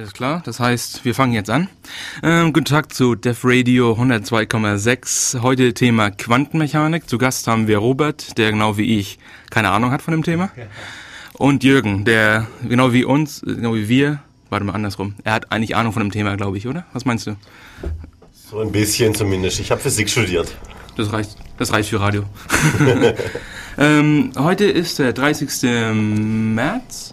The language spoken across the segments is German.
Alles klar, das heißt, wir fangen jetzt an. Ähm, guten Tag zu Def Radio 102,6. Heute Thema Quantenmechanik. Zu Gast haben wir Robert, der genau wie ich keine Ahnung hat von dem Thema. Und Jürgen, der genau wie uns, genau wie wir, warte mal andersrum, er hat eigentlich Ahnung von dem Thema, glaube ich, oder? Was meinst du? So ein bisschen zumindest. Ich habe Physik studiert. Das reicht, das reicht für Radio. ähm, heute ist der 30. März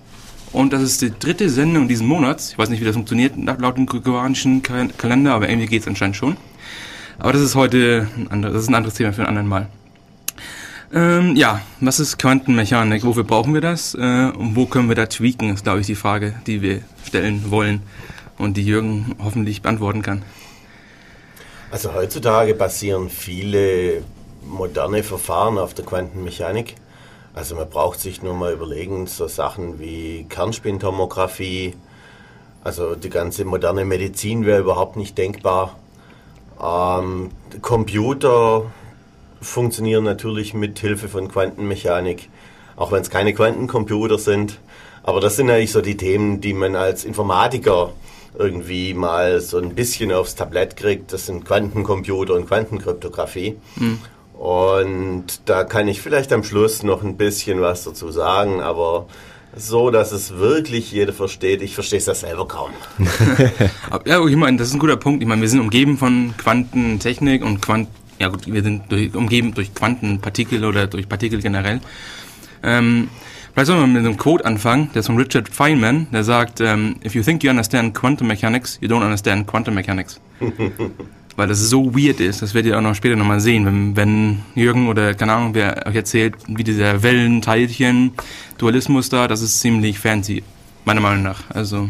und das ist die dritte Sendung diesen Monats. Ich weiß nicht, wie das funktioniert laut dem gregorianischen Kalender, aber irgendwie geht es anscheinend schon. Aber das ist heute ein, anderes, das ist ein anderes Thema für einen anderen Mal. Ähm, ja, was ist Quantenmechanik? Wofür brauchen wir das? Äh, und wo können wir da tweaken, ist, glaube ich, die Frage, die wir stellen wollen und die Jürgen hoffentlich beantworten kann. Also heutzutage basieren viele moderne Verfahren auf der Quantenmechanik. Also man braucht sich nur mal überlegen, so Sachen wie Kernspintomographie, also die ganze moderne Medizin wäre überhaupt nicht denkbar. Ähm, Computer funktionieren natürlich mit Hilfe von Quantenmechanik, auch wenn es keine Quantencomputer sind. Aber das sind eigentlich so die Themen, die man als Informatiker irgendwie mal so ein bisschen aufs Tablett kriegt. Das sind Quantencomputer und Quantenkryptographie. Mhm. Und da kann ich vielleicht am Schluss noch ein bisschen was dazu sagen, aber so, dass es wirklich jeder versteht. Ich verstehe es ja selber kaum. ja, ich meine, das ist ein guter Punkt. Ich meine, wir sind umgeben von Quantentechnik und Quant ja gut, wir sind durch, umgeben durch Quantenpartikel oder durch Partikel generell. Ähm, vielleicht sollen wir mit einem Quote anfangen, der ist von Richard Feynman, der sagt, ähm, if you think you understand quantum mechanics, you don't understand quantum mechanics. weil das so weird ist. Das werdet ihr auch noch später nochmal sehen, wenn, wenn Jürgen oder keine Ahnung, wer euch erzählt, wie dieser Wellenteilchen-Dualismus da, das ist ziemlich fancy, meiner Meinung nach. Also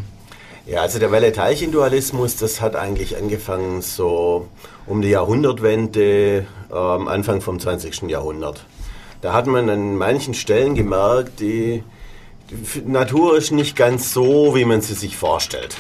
ja, also der Welle-Teilchen-Dualismus, das hat eigentlich angefangen so um die Jahrhundertwende, ähm, Anfang vom 20. Jahrhundert. Da hat man an manchen Stellen gemerkt, die, die Natur ist nicht ganz so, wie man sie sich vorstellt.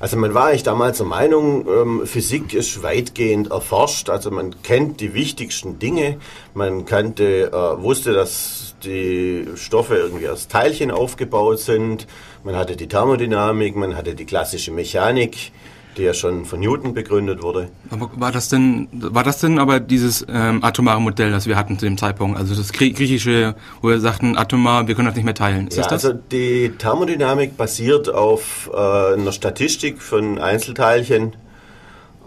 Also man war eigentlich damals der Meinung, ähm, Physik ist weitgehend erforscht. Also man kennt die wichtigsten Dinge. Man kannte, äh, wusste, dass die Stoffe irgendwie aus Teilchen aufgebaut sind. Man hatte die Thermodynamik, man hatte die klassische Mechanik die ja schon von Newton begründet wurde. Aber war das denn, war das denn aber dieses ähm, atomare Modell, das wir hatten zu dem Zeitpunkt? Also das griechische, wo wir sagten, atomar, wir können das nicht mehr teilen. Ist ja, das das? Also die Thermodynamik basiert auf äh, einer Statistik von Einzelteilchen.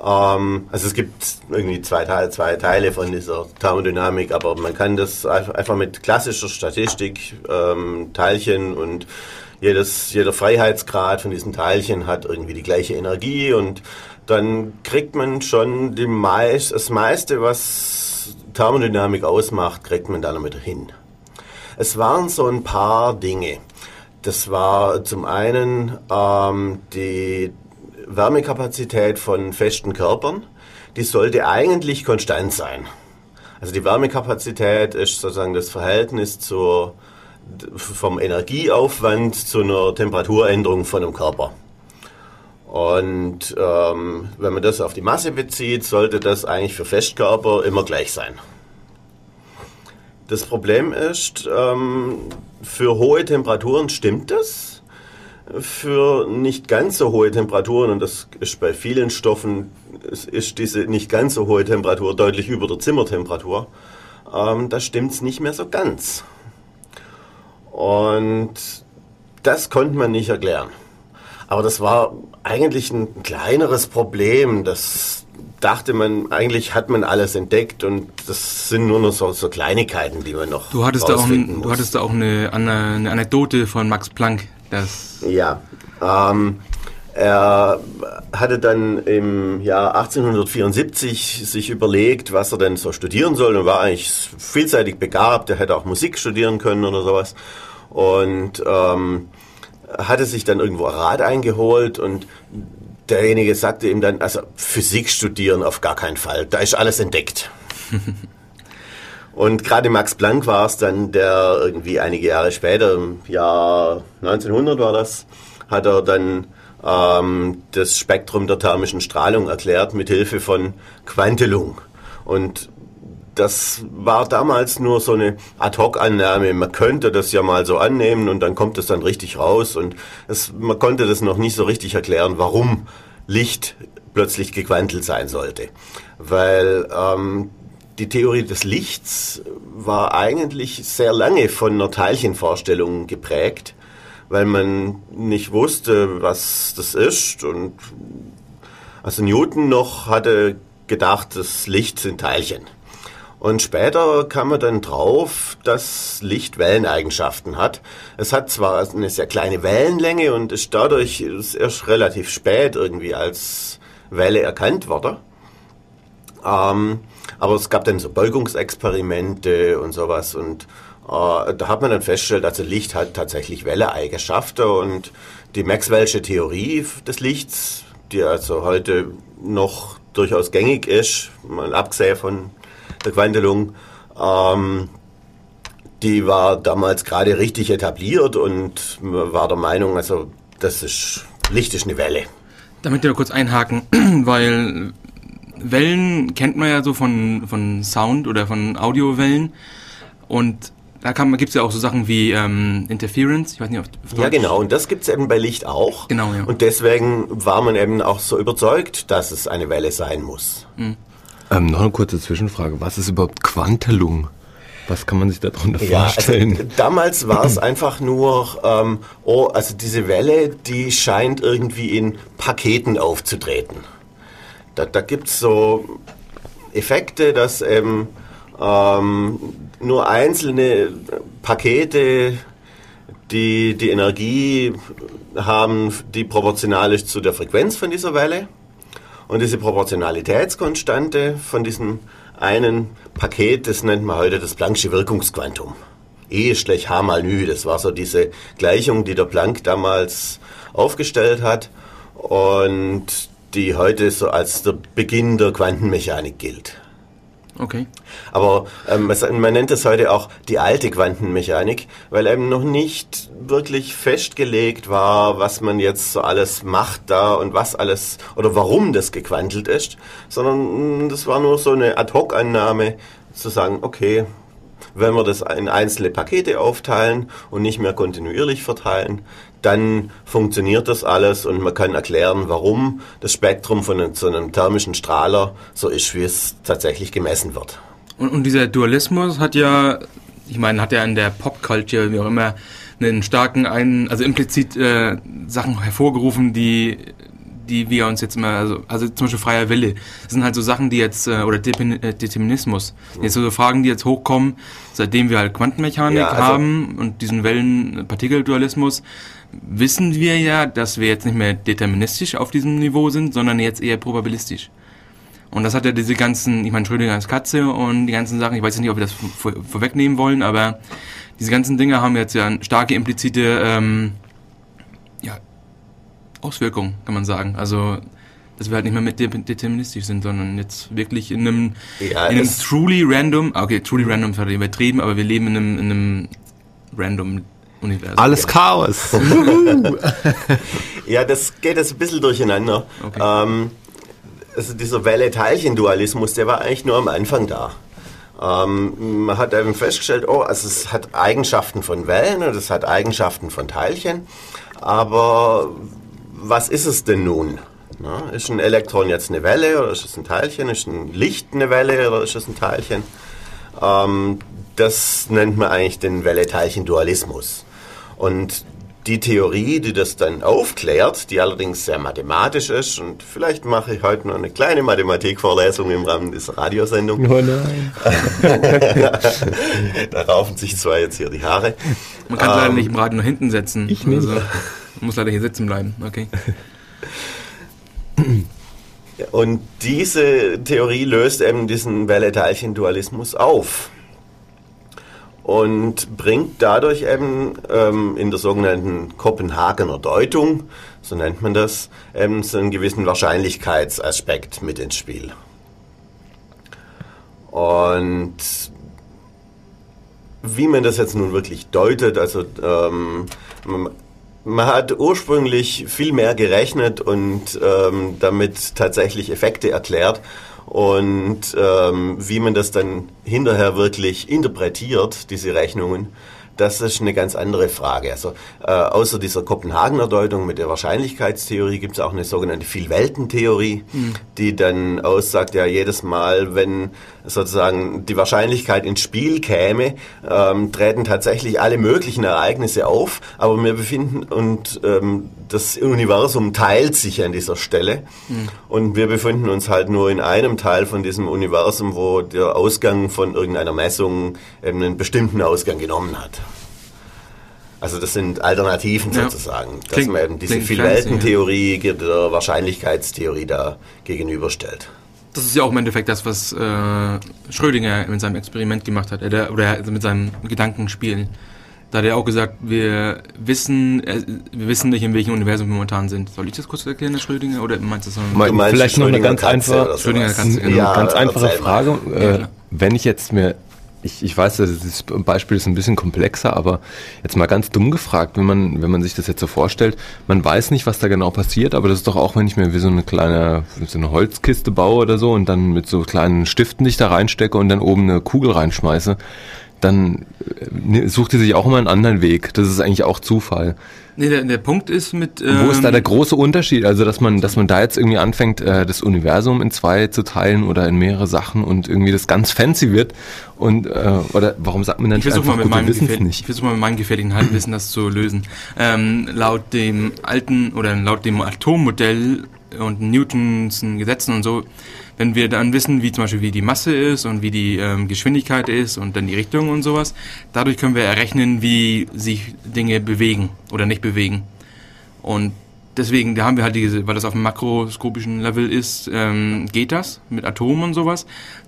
Ähm, also es gibt irgendwie zwei Teile, zwei Teile von dieser Thermodynamik, aber man kann das einfach mit klassischer Statistik, ähm, Teilchen und jedes, jeder Freiheitsgrad von diesen Teilchen hat irgendwie die gleiche Energie und dann kriegt man schon die meist, das meiste, was Thermodynamik ausmacht, kriegt man dann damit hin. Es waren so ein paar Dinge. Das war zum einen ähm, die Wärmekapazität von festen Körpern. Die sollte eigentlich konstant sein. Also die Wärmekapazität ist sozusagen das Verhältnis zur vom Energieaufwand zu einer Temperaturänderung von einem Körper. Und ähm, wenn man das auf die Masse bezieht, sollte das eigentlich für Festkörper immer gleich sein. Das Problem ist, ähm, für hohe Temperaturen stimmt das. Für nicht ganz so hohe Temperaturen, und das ist bei vielen Stoffen, ist diese nicht ganz so hohe Temperatur deutlich über der Zimmertemperatur, ähm, da stimmt es nicht mehr so ganz. Und das konnte man nicht erklären. Aber das war eigentlich ein kleineres Problem. Das dachte man, eigentlich hat man alles entdeckt und das sind nur noch so, so Kleinigkeiten, die man noch du hattest da auch ein, Du hattest da auch eine, eine, Anekdote von Max Planck. Das ja, ähm, er hatte dann im Jahr 1874 sich überlegt, was er denn so studieren soll und war eigentlich vielseitig begabt. Er hätte auch Musik studieren können oder sowas. Und ähm, hatte sich dann irgendwo Rat eingeholt und derjenige sagte ihm dann, also Physik studieren auf gar keinen Fall, da ist alles entdeckt. und gerade Max Planck war es dann, der irgendwie einige Jahre später, im Jahr 1900 war das, hat er dann ähm, das Spektrum der thermischen Strahlung erklärt mit Hilfe von Quantelung. Und das war damals nur so eine Ad-Hoc-Annahme. Man könnte das ja mal so annehmen und dann kommt es dann richtig raus. Und es, man konnte das noch nicht so richtig erklären, warum Licht plötzlich gequantelt sein sollte. Weil ähm, die Theorie des Lichts war eigentlich sehr lange von einer Teilchenvorstellung geprägt, weil man nicht wusste, was das ist. Und also Newton noch hatte gedacht, das Licht sind Teilchen. Und später kam man dann drauf, dass Licht Welleneigenschaften hat. Es hat zwar eine sehr kleine Wellenlänge und ist dadurch erst relativ spät irgendwie als Welle erkannt worden. Ähm, aber es gab dann so Beugungsexperimente und sowas und da hat man dann festgestellt, also Licht hat tatsächlich Welleeigenschaften und die Maxwell'sche Theorie des Lichts, die also heute noch durchaus gängig ist, mal abgesehen von der Quantelung, ähm, die war damals gerade richtig etabliert und man war der Meinung, also das ist, Licht ist eine Welle. Damit wir kurz einhaken, weil Wellen kennt man ja so von, von Sound oder von Audiowellen und da gibt es ja auch so Sachen wie ähm, Interference. Ich weiß nicht, auf, auf Ja, genau. Und das gibt es eben bei Licht auch. Genau, ja. Und deswegen war man eben auch so überzeugt, dass es eine Welle sein muss. Mhm. Ähm, noch eine kurze Zwischenfrage. Was ist überhaupt Quantelung? Was kann man sich darunter ja, also vorstellen? Also, damals war es einfach nur, ähm, oh, also diese Welle, die scheint irgendwie in Paketen aufzutreten. Da, da gibt es so Effekte, dass eben ähm, nur einzelne Pakete, die die Energie haben, die proportional ist zu der Frequenz von dieser Welle. Und diese Proportionalitätskonstante von diesem einen Paket, das nennt man heute das Planck'sche Wirkungsquantum. E ist gleich H mal Nü. Das war so diese Gleichung, die der Planck damals aufgestellt hat und die heute so als der Beginn der Quantenmechanik gilt. Okay. Aber ähm, man nennt es heute auch die alte Quantenmechanik, weil eben noch nicht wirklich festgelegt war, was man jetzt so alles macht da und was alles oder warum das gequantelt ist, sondern mm, das war nur so eine Ad-Hoc-Annahme, zu sagen, okay, wenn wir das in einzelne Pakete aufteilen und nicht mehr kontinuierlich verteilen, dann funktioniert das alles und man kann erklären, warum das Spektrum von so einem thermischen Strahler so ist, wie es tatsächlich gemessen wird. Und, und dieser Dualismus hat ja, ich meine, hat ja in der Popculture, wie auch immer, einen starken, einen, also implizit äh, Sachen hervorgerufen, die die wir uns jetzt immer, also, also zum Beispiel freier Wille, das sind halt so Sachen, die jetzt, äh, oder äh, Determinismus, mhm. jetzt so Fragen, die jetzt hochkommen, seitdem wir halt Quantenmechanik ja, also haben und diesen Wellen-Partikel-Dualismus, wissen wir ja, dass wir jetzt nicht mehr deterministisch auf diesem Niveau sind, sondern jetzt eher probabilistisch. Und das hat ja diese ganzen, ich meine Schrödingers Katze und die ganzen Sachen, ich weiß nicht, ob wir das vor, vorwegnehmen wollen, aber diese ganzen Dinge haben jetzt ja starke implizite ähm, ja, Auswirkungen, kann man sagen. Also dass wir halt nicht mehr mit deterministisch sind, sondern jetzt wirklich in einem, ja, in einem truly random, okay, truly random ist halt übertrieben, aber wir leben in einem, in einem random Universum. Alles Chaos. ja, das geht jetzt ein bisschen durcheinander. Okay. Ähm, also dieser Welle-Teilchen-Dualismus, der war eigentlich nur am Anfang da. Ähm, man hat eben festgestellt, oh, also es hat Eigenschaften von Wellen und es hat Eigenschaften von Teilchen, aber was ist es denn nun? Na, ist ein Elektron jetzt eine Welle oder ist es ein Teilchen? Ist ein Licht eine Welle oder ist es ein Teilchen? Ähm, das nennt man eigentlich den Welle-Teilchen-Dualismus. Und die Theorie, die das dann aufklärt, die allerdings sehr mathematisch ist, und vielleicht mache ich heute noch eine kleine Mathematikvorlesung im Rahmen dieser Radiosendung. Oh nein. da raufen sich zwar jetzt hier die Haare. Man kann ähm, leider nicht im Radio nur hinten setzen. Ich nicht. Also, muss leider hier sitzen bleiben. Okay. Und diese Theorie löst eben diesen Welle-Teilchen-Dualismus auf und bringt dadurch eben ähm, in der sogenannten Kopenhagener Deutung, so nennt man das, eben so einen gewissen Wahrscheinlichkeitsaspekt mit ins Spiel. Und wie man das jetzt nun wirklich deutet, also ähm, man hat ursprünglich viel mehr gerechnet und ähm, damit tatsächlich Effekte erklärt Und ähm, wie man das dann hinterher wirklich interpretiert, diese Rechnungen, das ist eine ganz andere Frage. Also äh, außer dieser Kopenhagener Deutung mit der Wahrscheinlichkeitstheorie gibt es auch eine sogenannte Vielweltentheorie, mhm. die dann aussagt, ja jedes Mal, wenn sozusagen die Wahrscheinlichkeit ins Spiel käme, ähm, treten tatsächlich alle möglichen Ereignisse auf, aber wir befinden und ähm, das Universum teilt sich an dieser Stelle mhm. und wir befinden uns halt nur in einem Teil von diesem Universum, wo der Ausgang von irgendeiner Messung eben einen bestimmten Ausgang genommen hat. Also das sind Alternativen ja. sozusagen, dass klingt, man eben diese Vielweltentheorie ja. der Wahrscheinlichkeitstheorie da gegenüberstellt. Das ist ja auch im Endeffekt das, was äh, Schrödinger mit seinem Experiment gemacht hat, äh, oder mit seinem Gedankenspiel. Da hat er auch gesagt, wir wissen, äh, wir wissen nicht, in welchem Universum wir momentan sind. Soll ich das kurz erklären, Herr Schrödinger, oder meinst du das? Noch? Vielleicht noch eine ganz einfache, Schrödinger Katze, genau. ja, ganz einfache Frage. Äh, wenn ich jetzt mir ich, ich weiß, das Beispiel ist ein bisschen komplexer, aber jetzt mal ganz dumm gefragt, wenn man, wenn man sich das jetzt so vorstellt, man weiß nicht, was da genau passiert, aber das ist doch auch, wenn ich mir wie so eine kleine, so eine Holzkiste baue oder so und dann mit so kleinen Stiften dich da reinstecke und dann oben eine Kugel reinschmeiße, dann äh, sucht ihr sich auch immer einen anderen Weg. Das ist eigentlich auch Zufall. Nee, der, der Punkt ist mit. Ähm Wo ist da ähm, der große Unterschied? Also, dass man, dass man da jetzt irgendwie anfängt, äh, das Universum in zwei zu teilen oder in mehrere Sachen und irgendwie das ganz fancy wird. Und äh, oder warum sagt man dann ich einfach, mal mit gut, wir nicht? Ich versuche mal mit meinem gefährlichen Halbwissen das zu lösen. Ähm, laut dem alten oder laut dem Atommodell und Newtons Gesetzen und so wenn wir dann wissen, wie zum Beispiel wie die Masse ist und wie die ähm, Geschwindigkeit ist und dann die Richtung und sowas, dadurch können wir errechnen, wie sich Dinge bewegen oder nicht bewegen. Und deswegen, da haben wir halt diese, weil das auf dem makroskopischen Level ist, ähm, geht das mit Atomen und sowas.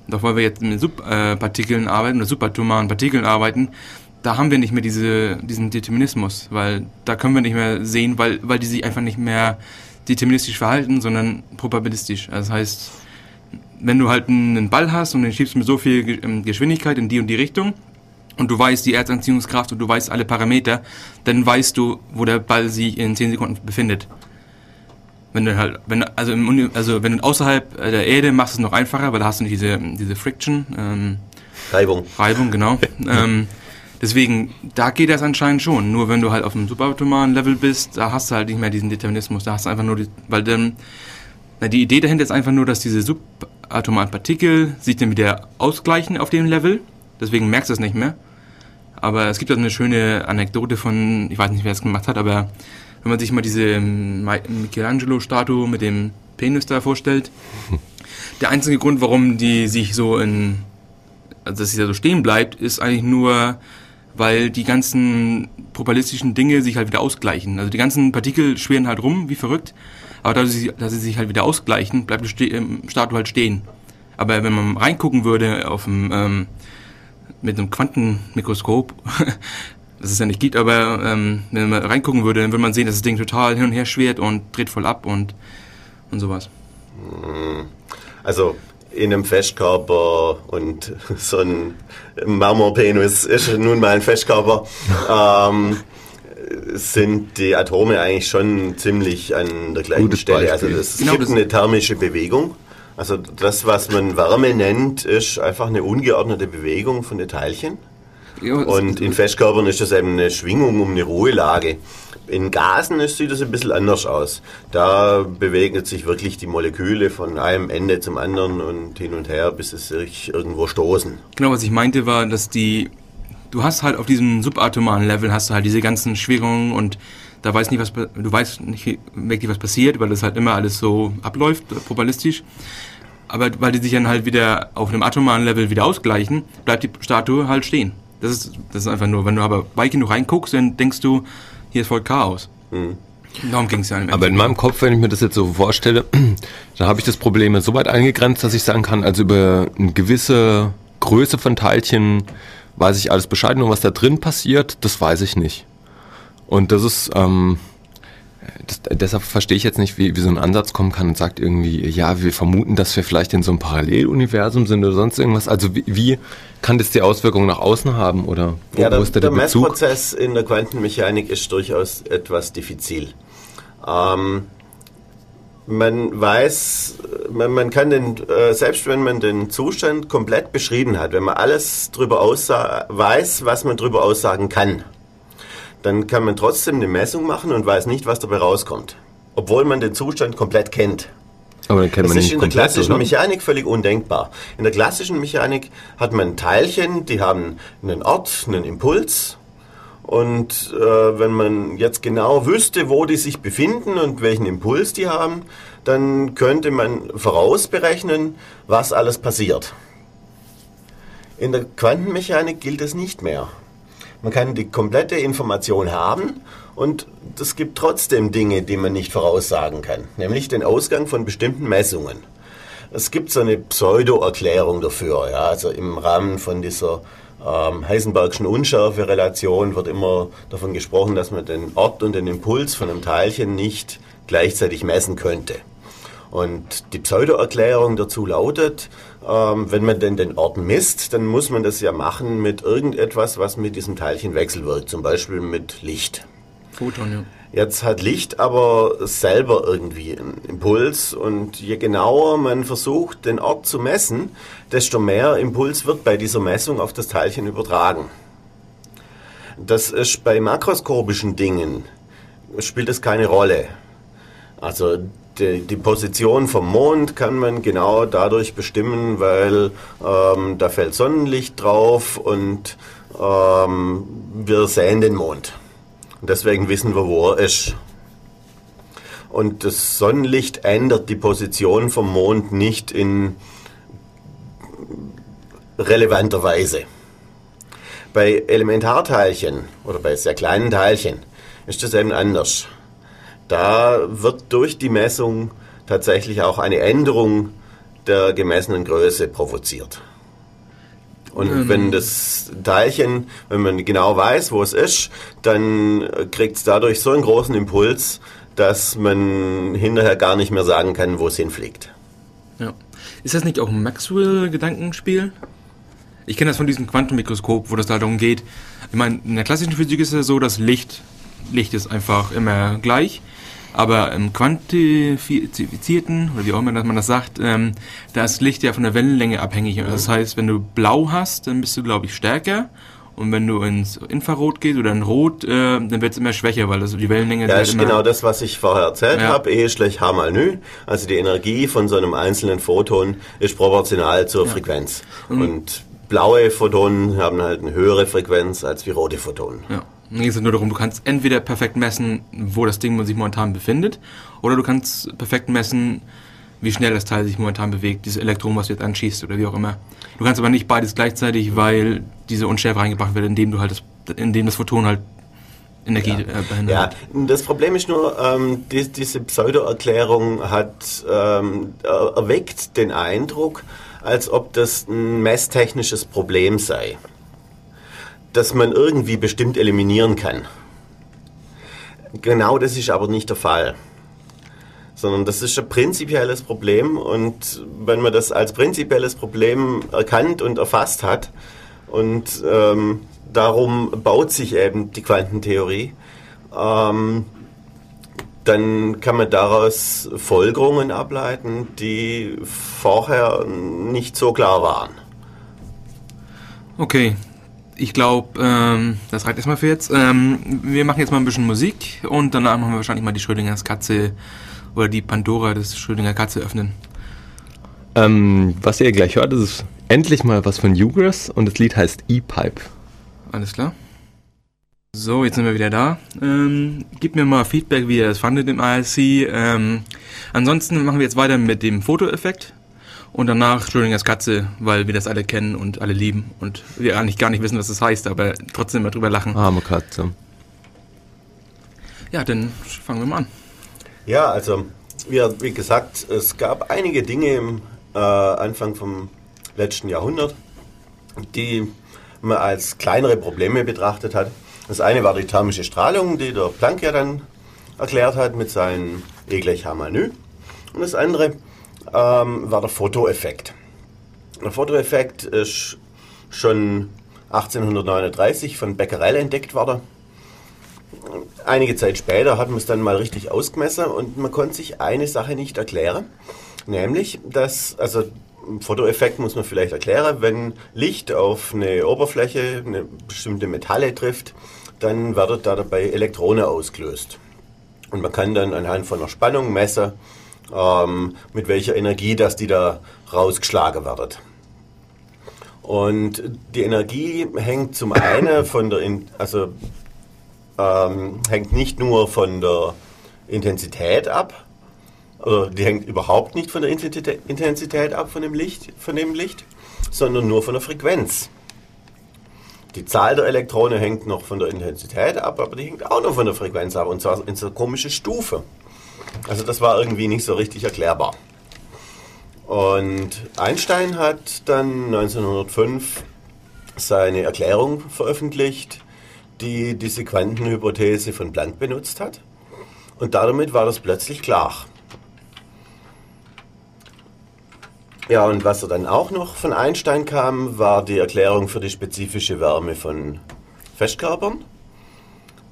Doch weil wir jetzt mit Subpartikeln arbeiten oder subatomaren Partikeln arbeiten, da haben wir nicht mehr diese, diesen Determinismus, weil da können wir nicht mehr sehen, weil, weil die sich einfach nicht mehr deterministisch verhalten, sondern probabilistisch. Also das heißt, wenn du halt einen Ball hast und den schiebst mit so viel ähm, Geschwindigkeit in die und die Richtung und du weißt die Erdanziehungskraft und du weißt alle Parameter, dann weißt du, wo der Ball sich in 10 Sekunden befindet. Wenn du halt, wenn, also, im, also wenn du außerhalb der Erde machst es noch einfacher, weil da hast du nicht diese, diese Friction. Ähm, Reibung. Reibung, genau. ähm, deswegen, da geht das anscheinend schon. Nur wenn du halt auf dem subatomaren Level bist, da hast du halt nicht mehr diesen Determinismus. Da hast du einfach nur, die, weil dann, na, die Idee dahinter ist einfach nur, dass diese Sub atomaren Partikel sich dann wieder ausgleichen auf dem Level. Deswegen merkst du es nicht mehr. Aber es gibt auch eine schöne Anekdote von, ich weiß nicht, wer es gemacht hat, aber wenn man sich mal diese Michelangelo-Statue mit dem Penis da vorstellt, der einzige Grund, warum die sich so in, also dass sie da so stehen bleibt, ist eigentlich nur, weil die ganzen probabilistischen Dinge sich halt wieder ausgleichen. Also die ganzen Partikel schweren halt rum, wie verrückt, aber dass sie, dass sie sich halt wieder ausgleichen, bleibt die ähm, Statue halt stehen. Aber wenn man reingucken würde auf dem, ähm, mit einem Quantenmikroskop, das es ja nicht gibt, aber ähm, wenn man reingucken würde, dann würde man sehen, dass das Ding total hin und her schwert und dreht voll ab und, und sowas. Hm. Also in einem Festkörper und so ein Marmorpenis ist nun mal ein Festkörper. ähm, sind die Atome eigentlich schon ziemlich an der gleichen Gutes Stelle. Also es genau, gibt eine thermische Bewegung. Also das, was man Wärme nennt, ist einfach eine ungeordnete Bewegung von den Teilchen. Ja, und in Festkörpern ist das eben eine Schwingung um eine Ruhelage. In Gasen sieht das ein bisschen anders aus. Da bewegen sich wirklich die Moleküle von einem Ende zum anderen und hin und her, bis sie sich irgendwo stoßen. Genau, was ich meinte war, dass die du hast halt auf diesem subatomaren Level hast du halt diese ganzen Schwingungen und da weiß nicht was du weißt nicht wirklich was passiert, weil das halt immer alles so abläuft probabilistisch. Aber weil die sich dann halt wieder auf einem atomaren Level wieder ausgleichen, bleibt die Statue halt stehen. Das ist das ist einfach nur, wenn du aber weit genug reinguckst, dann denkst du, hier ist voll Chaos. Mhm. Darum ging es ja Aber in meinem Kopf, wenn ich mir das jetzt so vorstelle, da habe ich das Problem so weit eingegrenzt, dass ich sagen kann, also über eine gewisse Größe von Teilchen weiß ich alles Bescheid, nur was da drin passiert, das weiß ich nicht. Und das ist, ähm, das, deshalb verstehe ich jetzt nicht, wie, wie so ein Ansatz kommen kann und sagt irgendwie, ja, wir vermuten, dass wir vielleicht in so einem Paralleluniversum sind oder sonst irgendwas. Also wie, wie kann das die Auswirkungen nach außen haben oder wo, ja, der, wo ist da der, der Messprozess in der Quantenmechanik ist durchaus etwas diffizil. Ähm, man weiß man, man kann den, äh, selbst wenn man den Zustand komplett beschrieben hat, wenn man alles darüber weiß, was man darüber aussagen kann, dann kann man trotzdem eine Messung machen und weiß nicht, was dabei rauskommt. Obwohl man den Zustand komplett kennt. Aber dann kennt das man ist nicht in der klassischen oder? Mechanik völlig undenkbar. In der klassischen Mechanik hat man Teilchen, die haben einen Ort, einen Impuls. Und äh, wenn man jetzt genau wüsste, wo die sich befinden und welchen Impuls die haben, dann könnte man vorausberechnen, was alles passiert. In der Quantenmechanik gilt es nicht mehr. Man kann die komplette Information haben und es gibt trotzdem Dinge, die man nicht voraussagen kann, nämlich den Ausgang von bestimmten Messungen. Es gibt so eine Pseudo-Erklärung dafür. Ja, also im Rahmen von dieser ähm, Heisenbergschen Unschärfe-Relation wird immer davon gesprochen, dass man den Ort und den Impuls von einem Teilchen nicht gleichzeitig messen könnte. Und die Pseudo-Erklärung dazu lautet, ähm, wenn man denn den Ort misst, dann muss man das ja machen mit irgendetwas, was mit diesem Teilchen wechselwirkt, zum Beispiel mit Licht. Photon, ja. Jetzt hat Licht aber selber irgendwie einen Impuls und je genauer man versucht, den Ort zu messen, desto mehr Impuls wird bei dieser Messung auf das Teilchen übertragen. Das ist bei makroskopischen Dingen, spielt das keine Rolle. Also die, die Position vom Mond kann man genau dadurch bestimmen, weil ähm, da fällt Sonnenlicht drauf und ähm, wir sehen den Mond. Und deswegen wissen wir, wo er ist. Und das Sonnenlicht ändert die Position vom Mond nicht in relevanter Weise. Bei Elementarteilchen oder bei sehr kleinen Teilchen ist das eben anders. Da wird durch die Messung tatsächlich auch eine Änderung der gemessenen Größe provoziert. Und Ähm. wenn das Teilchen, wenn man genau weiß, wo es ist, dann kriegt es dadurch so einen großen Impuls, dass man hinterher gar nicht mehr sagen kann, wo es hinfliegt. ja. Ist das nicht auch ein Maxwell-Gedankenspiel? Ich kenne das von diesem Quantenmikroskop, wo das da darum geht. Ich meine, in der klassischen Physik ist es ja so, dass Licht, Licht ist einfach immer gleich. Aber im quantifizierten, oder wie auch immer dass man das sagt, ähm, da ist Licht ja von der Wellenlänge abhängig. Das heißt, wenn du blau hast, dann bist du, glaube ich, stärker. Und wenn du ins Infrarot gehst oder in Rot, äh, dann wird es immer schwächer, weil das die Wellenlänge Ja, halt ist immer genau das, was ich vorher erzählt Ja. habe. E schlecht H mal Nü. Also die Energie von so einem einzelnen Photon ist proportional zur Frequenz. Und blaue Photonen haben halt eine höhere Frequenz als wie rote Photonen. Ja. Dann geht es nur darum, du kannst entweder perfekt messen, wo das Ding sich momentan befindet, oder du kannst perfekt messen, wie schnell das Teil sich momentan bewegt, dieses Elektron, was du jetzt anschießt oder wie auch immer. Du kannst aber nicht beides gleichzeitig, weil diese Unschärfe reingebracht wird, indem du halt das, indem das Photon halt Energie Ja. äh, behindert. Ja, das Problem ist nur, ähm, die, diese Pseudo-Erklärung hat ähm, er- erweckt den Eindruck, als ob das ein messtechnisches Problem sei, das man irgendwie bestimmt eliminieren kann. Genau das ist aber nicht der Fall. Sondern das ist ein prinzipielles Problem und wenn man das als prinzipielles Problem erkannt und erfasst hat und ähm, darum baut sich eben die Quantentheorie, ähm, dann kann man daraus Folgerungen ableiten, die vorher nicht so klar waren. Okay, ich glaube, ähm, das reicht erstmal für jetzt. Ähm, wir machen jetzt mal ein bisschen Musik und danach machen wir wahrscheinlich mal die Schrödingers Katze oder die Pandora des Schrödinger Katze öffnen. Ähm, was ihr gleich hört, ist endlich mal was von Ugress und das Lied heißt E-Pipe. Alles klar. So, jetzt sind wir wieder da. Ähm, gib mir mal Feedback, wie ihr das fandet im ALC. Ähm, ansonsten machen wir jetzt weiter mit dem Fotoeffekt und danach Schrödingers Katze, weil wir das alle kennen und alle lieben und wir eigentlich gar nicht wissen, was das heißt, aber trotzdem mal drüber lachen. Arme Katze. Ja, dann fangen wir mal an. Ja, also wie, wie gesagt, es gab einige Dinge im äh, Anfang vom letzten Jahrhundert, die man als kleinere Probleme betrachtet hat. Das eine war die thermische Strahlung, die der Planck ja dann erklärt hat mit seinem E gleich H mal Nü. Und das andere ähm, war der Fotoeffekt. Der Fotoeffekt ist schon 1839 von Becquerel entdeckt worden. einige Zeit später hat man es dann mal richtig ausgemessen und man konnte sich eine Sache nicht erklären, nämlich, dass, also Fotoeffekt muss man vielleicht erklären, wenn Licht auf eine Oberfläche, eine bestimmte Metalle trifft, dann werden da dabei Elektronen ausgelöst. Und man kann dann anhand von der Spannung messen, ähm, mit welcher Energie dass die da rausgeschlagen werden. Und die Energie hängt zum einen von der, also ähm, hängt nicht nur von der Intensität ab, oder die hängt überhaupt nicht von der Intensität ab von dem Licht, von dem Licht, sondern nur von der Frequenz. Die Zahl der Elektronen hängt noch von der Intensität ab, aber die hängt auch noch von der Frequenz ab und zwar in so einer komischen Stufe. Also das war irgendwie nicht so richtig erklärbar. Und Einstein hat dann 1905 seine Erklärung veröffentlicht, die diese Quantenhypothese von Planck benutzt hat. Und damit war das plötzlich klar. Ja, und was er dann auch noch von Einstein kam, war die Erklärung für die spezifische Wärme von Festkörpern.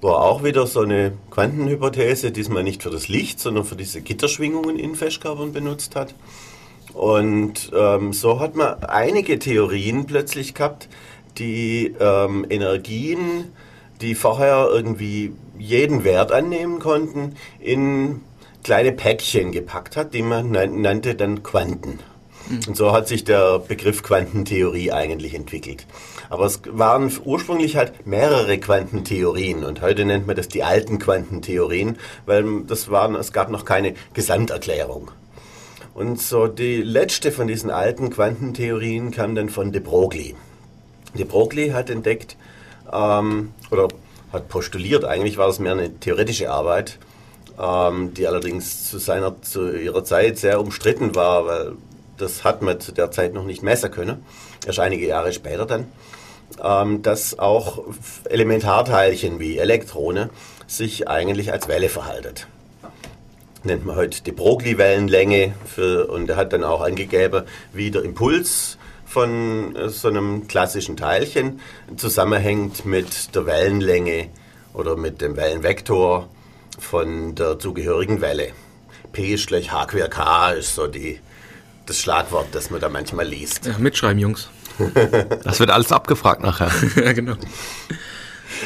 Wo er auch wieder so eine Quantenhypothese, diesmal nicht für das Licht, sondern für diese Gitterschwingungen in Festkörpern benutzt hat. Und ähm, so hat man einige Theorien plötzlich gehabt, die ähm, Energien, die vorher irgendwie jeden Wert annehmen konnten, in kleine Päckchen gepackt hat, die man nannte dann Quanten. Mhm. Und so hat sich der Begriff Quantentheorie eigentlich entwickelt. Aber es waren ursprünglich halt mehrere Quantentheorien und heute nennt man das die alten Quantentheorien, weil das waren, es gab noch keine Gesamterklärung. Und so die letzte von diesen alten Quantentheorien kam dann von de Broglie. De Broglie hat entdeckt, ähm, oder hat postuliert, eigentlich war das mehr eine theoretische Arbeit, ähm, die allerdings zu seiner, zu ihrer Zeit sehr umstritten war, weil das hat man zu der Zeit noch nicht messen können, erst einige Jahre später dann, dass auch Elementarteilchen wie Elektrone sich eigentlich als Welle verhalten nennt man heute die Broglie-Wellenlänge und er hat dann auch angegeben, wie der Impuls von äh, so einem klassischen Teilchen zusammenhängt mit der Wellenlänge oder mit dem Wellenvektor von der zugehörigen Welle. P ist gleich H quer K ist so die, das Schlagwort, das man da manchmal liest. Ja, mitschreiben, Jungs. das wird alles abgefragt nachher. ja, genau.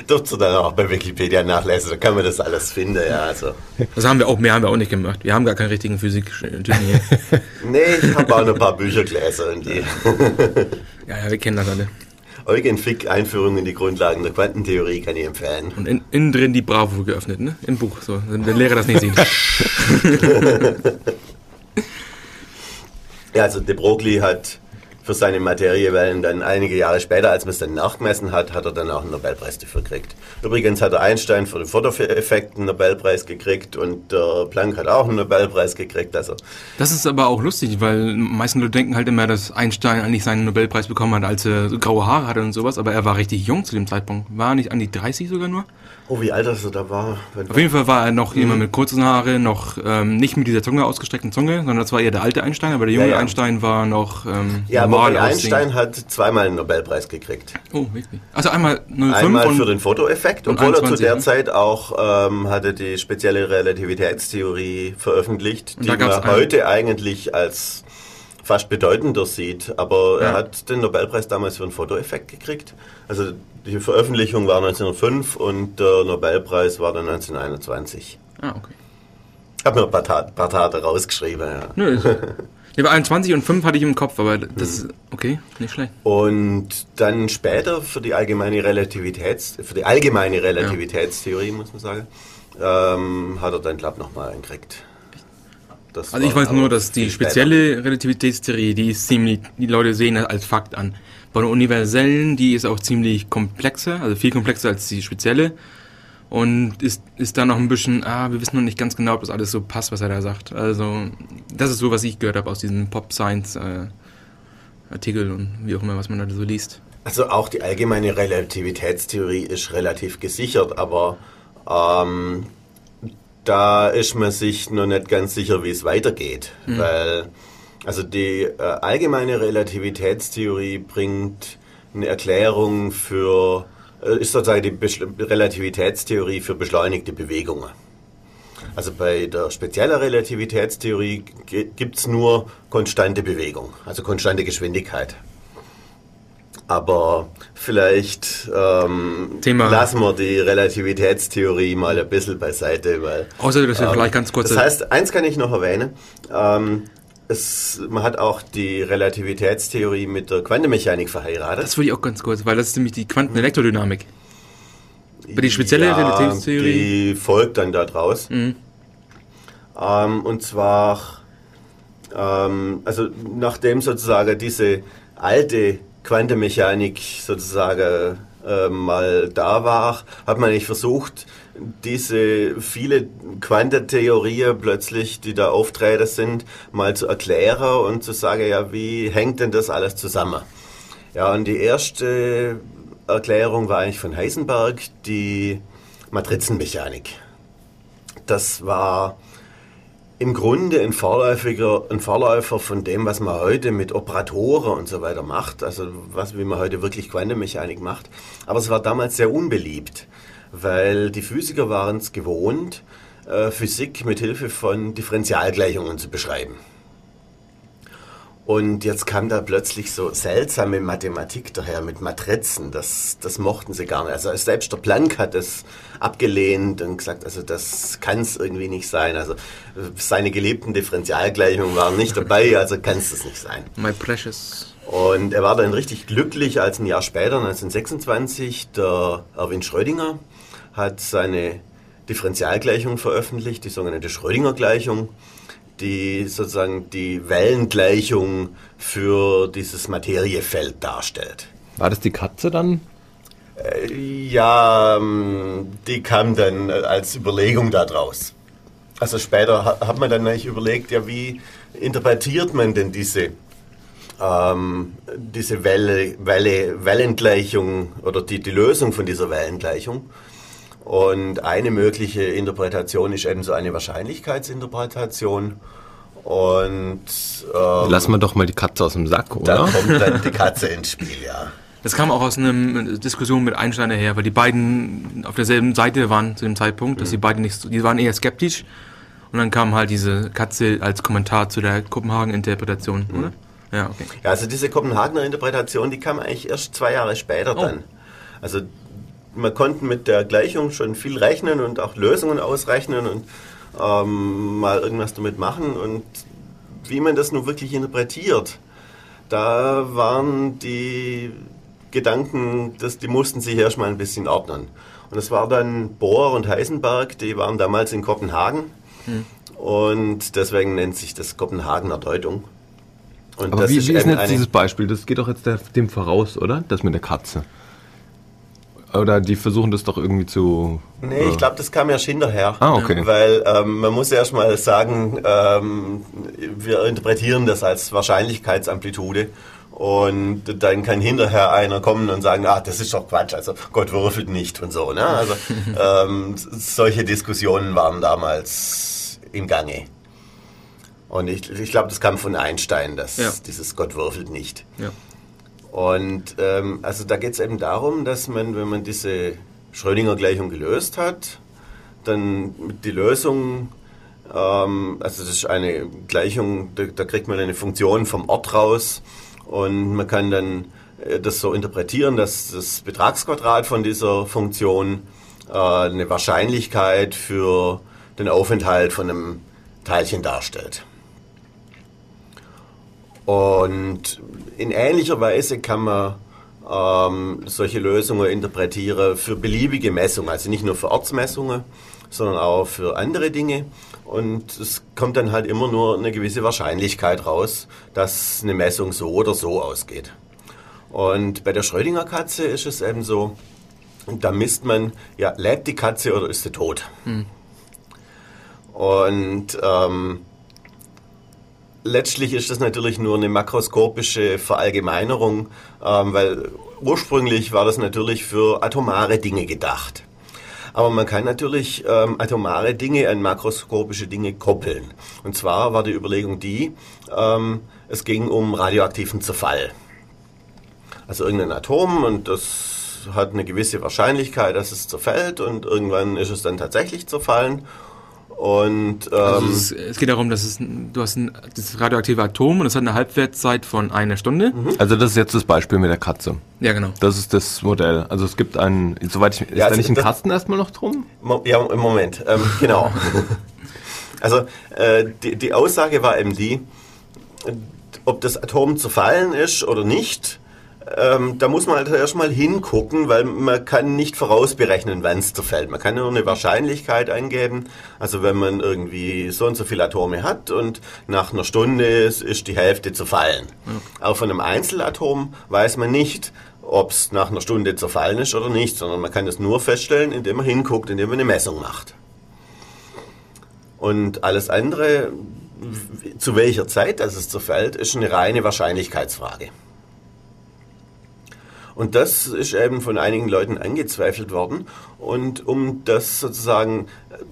Dürft ihr dann auch bei Wikipedia nachlesen, da kann man das alles finden, ja. Also. Das haben wir auch, mehr haben wir auch nicht gemacht. Wir haben gar keinen richtigen Physik-Ingenieur. nee, ich habe auch noch ein paar Bücher gelesen. Die ja, ja, wir kennen das alle. Eugen Fick, Einführung in die Grundlagen der Quantentheorie, kann ich empfehlen. Und in, innen drin die Bravo geöffnet, ne? Im Buch, so, wenn der Lehrer das nicht sieht. ja, also De Broglie hat für seine Materiewellen dann einige Jahre später, als man es dann nachgemessen hat, hat er dann auch einen Nobelpreis dafür gekriegt. Übrigens hat er Einstein für den Fotoeffekt einen Nobelpreis gekriegt und der Planck hat auch einen Nobelpreis gekriegt. Also das ist aber auch lustig, weil meisten Leute denken halt immer, dass Einstein eigentlich seinen Nobelpreis bekommen hat, als er graue Haare hatte und sowas, aber er war richtig jung zu dem Zeitpunkt. War er nicht an die 30 sogar nur? Oh, wie alt er da war. Auf jeden Fall war er noch mhm. jemand mit kurzen Haare, noch ähm, nicht mit dieser Zunge ausgestreckten Zunge, sondern das war eher der alte Einstein, aber der junge ja, ja. Einstein war noch ähm, Ja, aber Einstein hat zweimal einen Nobelpreis gekriegt. Oh, wirklich? Also einmal 05 Einmal für den Fotoeffekt, obwohl 21, er zu der ne? Zeit auch ähm, hatte die spezielle Relativitätstheorie veröffentlicht, die man heute eigentlich als fast bedeutender sieht. Aber ja. er hat den Nobelpreis damals für den Fotoeffekt gekriegt. Also die Veröffentlichung war 1905 und der Nobelpreis war dann 1921. Ah, okay. Ich habe mir ein paar, Tat, paar Tage rausgeschrieben, ja. Nö, war 21 und 5 hatte ich im Kopf, aber das ist okay, nicht schlecht. Und dann später für die allgemeine Relativitäts, für die allgemeine Relativitätstheorie, ja. muss man sagen, ähm, hat er dann, glaube ich, nochmal einen gekriegt. Das also ich weiß nur, dass die spezielle später. Relativitätstheorie, die ist ziemlich, die Leute sehen das als Fakt an. Bei der universellen, die ist auch ziemlich komplexer, also viel komplexer als die spezielle. Und ist, ist da noch ein bisschen, ah, wir wissen noch nicht ganz genau, ob das alles so passt, was er da sagt. Also, das ist so, was ich gehört habe aus diesen Pop-Science-Artikeln äh, und wie auch immer, was man da so liest. Also auch die allgemeine Relativitätstheorie ist relativ gesichert, aber ähm, da ist man sich noch nicht ganz sicher, wie es weitergeht. Mhm. Weil, also die äh, allgemeine Relativitätstheorie bringt eine Erklärung für äh, ist sozusagen die Beschl Relativitätstheorie für beschleunigte Bewegungen. Also bei der speziellen Relativitätstheorie gibt es nur konstante Bewegung, also konstante Geschwindigkeit. Aber vielleicht ähm, lassen wir die Relativitätstheorie mal ein bisschen beiseite. Weil, Außer, dass wir ähm, vielleicht ganz kurz... Das heißt, eins kann ich noch erwähnen. Ähm, es, man hat auch die Relativitätstheorie mit der Quantenmechanik verheiratet. Das würde ich auch ganz kurz, weil das ist nämlich die Quantenelektrodynamik. Aber die spezielle ja, Relativitätstheorie. Die folgt dann daraus. Mhm. Ähm, und zwar, ähm, also nachdem sozusagen diese alte Quantenmechanik sozusagen äh, mal da war, hat man nicht versucht, diese viele Quantentheorien plötzlich, die da auftreten sind, mal zu erklären und zu sagen, ja, wie hängt denn das alles zusammen? Ja, und die erste Erklärung war eigentlich von Heisenberg, die Matrizenmechanik. Das war im Grunde ein Vorläufiger, ein Vorläufer von dem, was man heute mit Operatoren und so weiter macht, also was, wie man heute wirklich Quantenmechanik macht. Aber es war damals sehr unbeliebt, weil die Physiker waren es gewohnt, äh, Physik mit Hilfe von Differentialgleichungen zu beschreiben. Und jetzt kam da plötzlich so seltsame Mathematik daher mit Matrizen. Das, das mochten sie gar nicht. Also selbst der Planck hat das abgelehnt und gesagt, also das kann es irgendwie nicht sein. Also seine geliebten Differentialgleichungen waren nicht dabei, also kann es das nicht sein. My precious. Und er war dann richtig glücklich, als ein Jahr später, 1926, der Erwin Schrödinger hat seine Differentialgleichung veröffentlicht, die sogenannte Schrödinger-Gleichung die sozusagen die Wellengleichung für dieses Materiefeld darstellt. War das die Katze dann? Äh, ja, ähm, die kam dann als Überlegung daraus. Also später hat man dann eigentlich überlegt, ja, wie interpretiert man denn diese, ähm, diese Welle, Welle, Wellengleichung oder die, die Lösung von dieser Wellengleichung? Und eine mögliche Interpretation ist eben so eine Wahrscheinlichkeitsinterpretation. Und ähm, lassen wir doch mal die Katze aus dem Sack, oder? Da kommt dann die Katze ins Spiel, ja. Das kam auch aus einer Diskussion mit Einstein her, weil die beiden auf derselben Seite waren zu dem Zeitpunkt, dass mhm. die beiden nicht, die waren eher skeptisch. Und dann kam halt diese Katze als Kommentar zu der Kopenhagen-Interpretation, mhm. oder? Ja, okay. Ja, also diese Kopenhagener Interpretation, die kam eigentlich erst zwei Jahre später oh. dann. Also man konnte mit der Gleichung schon viel rechnen und auch Lösungen ausrechnen und ähm, mal irgendwas damit machen. Und wie man das nun wirklich interpretiert, da waren die Gedanken, dass die mussten sich erstmal ein bisschen ordnen. Und es war dann Bohr und Heisenberg, die waren damals in Kopenhagen. Hm. Und deswegen nennt sich das Kopenhagener Deutung. Und Aber wie, ist, wie ist jetzt dieses Beispiel? Das geht doch jetzt dem voraus, oder? Das mit der Katze. Oder die versuchen das doch irgendwie zu. Nee, ich glaube, das kam erst hinterher. Ah, okay. Weil ähm, man muss erst mal sagen, ähm, wir interpretieren das als Wahrscheinlichkeitsamplitude. Und dann kann hinterher einer kommen und sagen, ah, das ist doch Quatsch, also Gott würfelt nicht und so. Ne? Also ähm, solche Diskussionen waren damals im Gange. Und ich, ich glaube, das kam von Einstein, dass ja. dieses Gott würfelt nicht. Ja. Und ähm, also da geht es eben darum, dass man, wenn man diese Schrödinger-Gleichung gelöst hat, dann die Lösung, ähm, also das ist eine Gleichung, da, da, kriegt man eine Funktion vom Ort raus und man kann dann äh, das so interpretieren, dass das Betragsquadrat von dieser Funktion äh, eine Wahrscheinlichkeit für den Aufenthalt von einem Teilchen darstellt. Und in ähnlicher Weise kann man ähm, solche Lösungen interpretieren für beliebige Messungen, also nicht nur für Ortsmessungen, sondern auch für andere Dinge. Und es kommt dann halt immer nur eine gewisse Wahrscheinlichkeit raus, dass eine Messung so oder so ausgeht. Und bei der Schrödinger Katze ist es eben so, da misst man, ja, lebt die Katze oder ist sie tot? Hm. Und ähm, letztlich ist das natürlich nur eine makroskopische Verallgemeinerung, ähm, weil ursprünglich war das natürlich für atomare Dinge gedacht. Aber man kann natürlich ähm, atomare Dinge an makroskopische Dinge koppeln. Und zwar war die Überlegung die, ähm, es ging um radioaktiven Zerfall. Also irgendein Atom und das hat eine gewisse Wahrscheinlichkeit, dass es zerfällt und irgendwann ist es dann tatsächlich zerfallen. Und, ähm, also es, es, geht darum, dass es, du hast ein das radioaktive Atom und es hat eine Halbwertszeit von einer Stunde. Mhm. Also das ist jetzt das Beispiel mit der Katze. Ja, genau. Das ist das Modell. Also es gibt einen, soweit ich, ist ja, also da nicht ein Kasten erstmal noch drum? Ja, im Moment, ähm, genau. also äh, die, die Aussage war eben die, ob das Atom zerfallen ist oder nicht, ähm, da muss man halt erstmal hingucken, weil man kann nicht vorausberechnen, wann es zerfällt. Man kann nur eine Wahrscheinlichkeit eingeben. Also wenn man irgendwie so und so viele Atome hat und nach einer Stunde ist, ist die Hälfte zerfallen. Ja. Auch von einem Einzelatom weiß man nicht, ob es nach einer Stunde zerfallen ist oder nicht, sondern man kann es nur feststellen, indem man hinguckt, indem man eine Messung macht. Und alles andere, zu welcher Zeit das es zerfällt, ist eine reine Wahrscheinlichkeitsfrage. Und das ist eben von einigen Leuten angezweifelt worden. Und um das sozusagen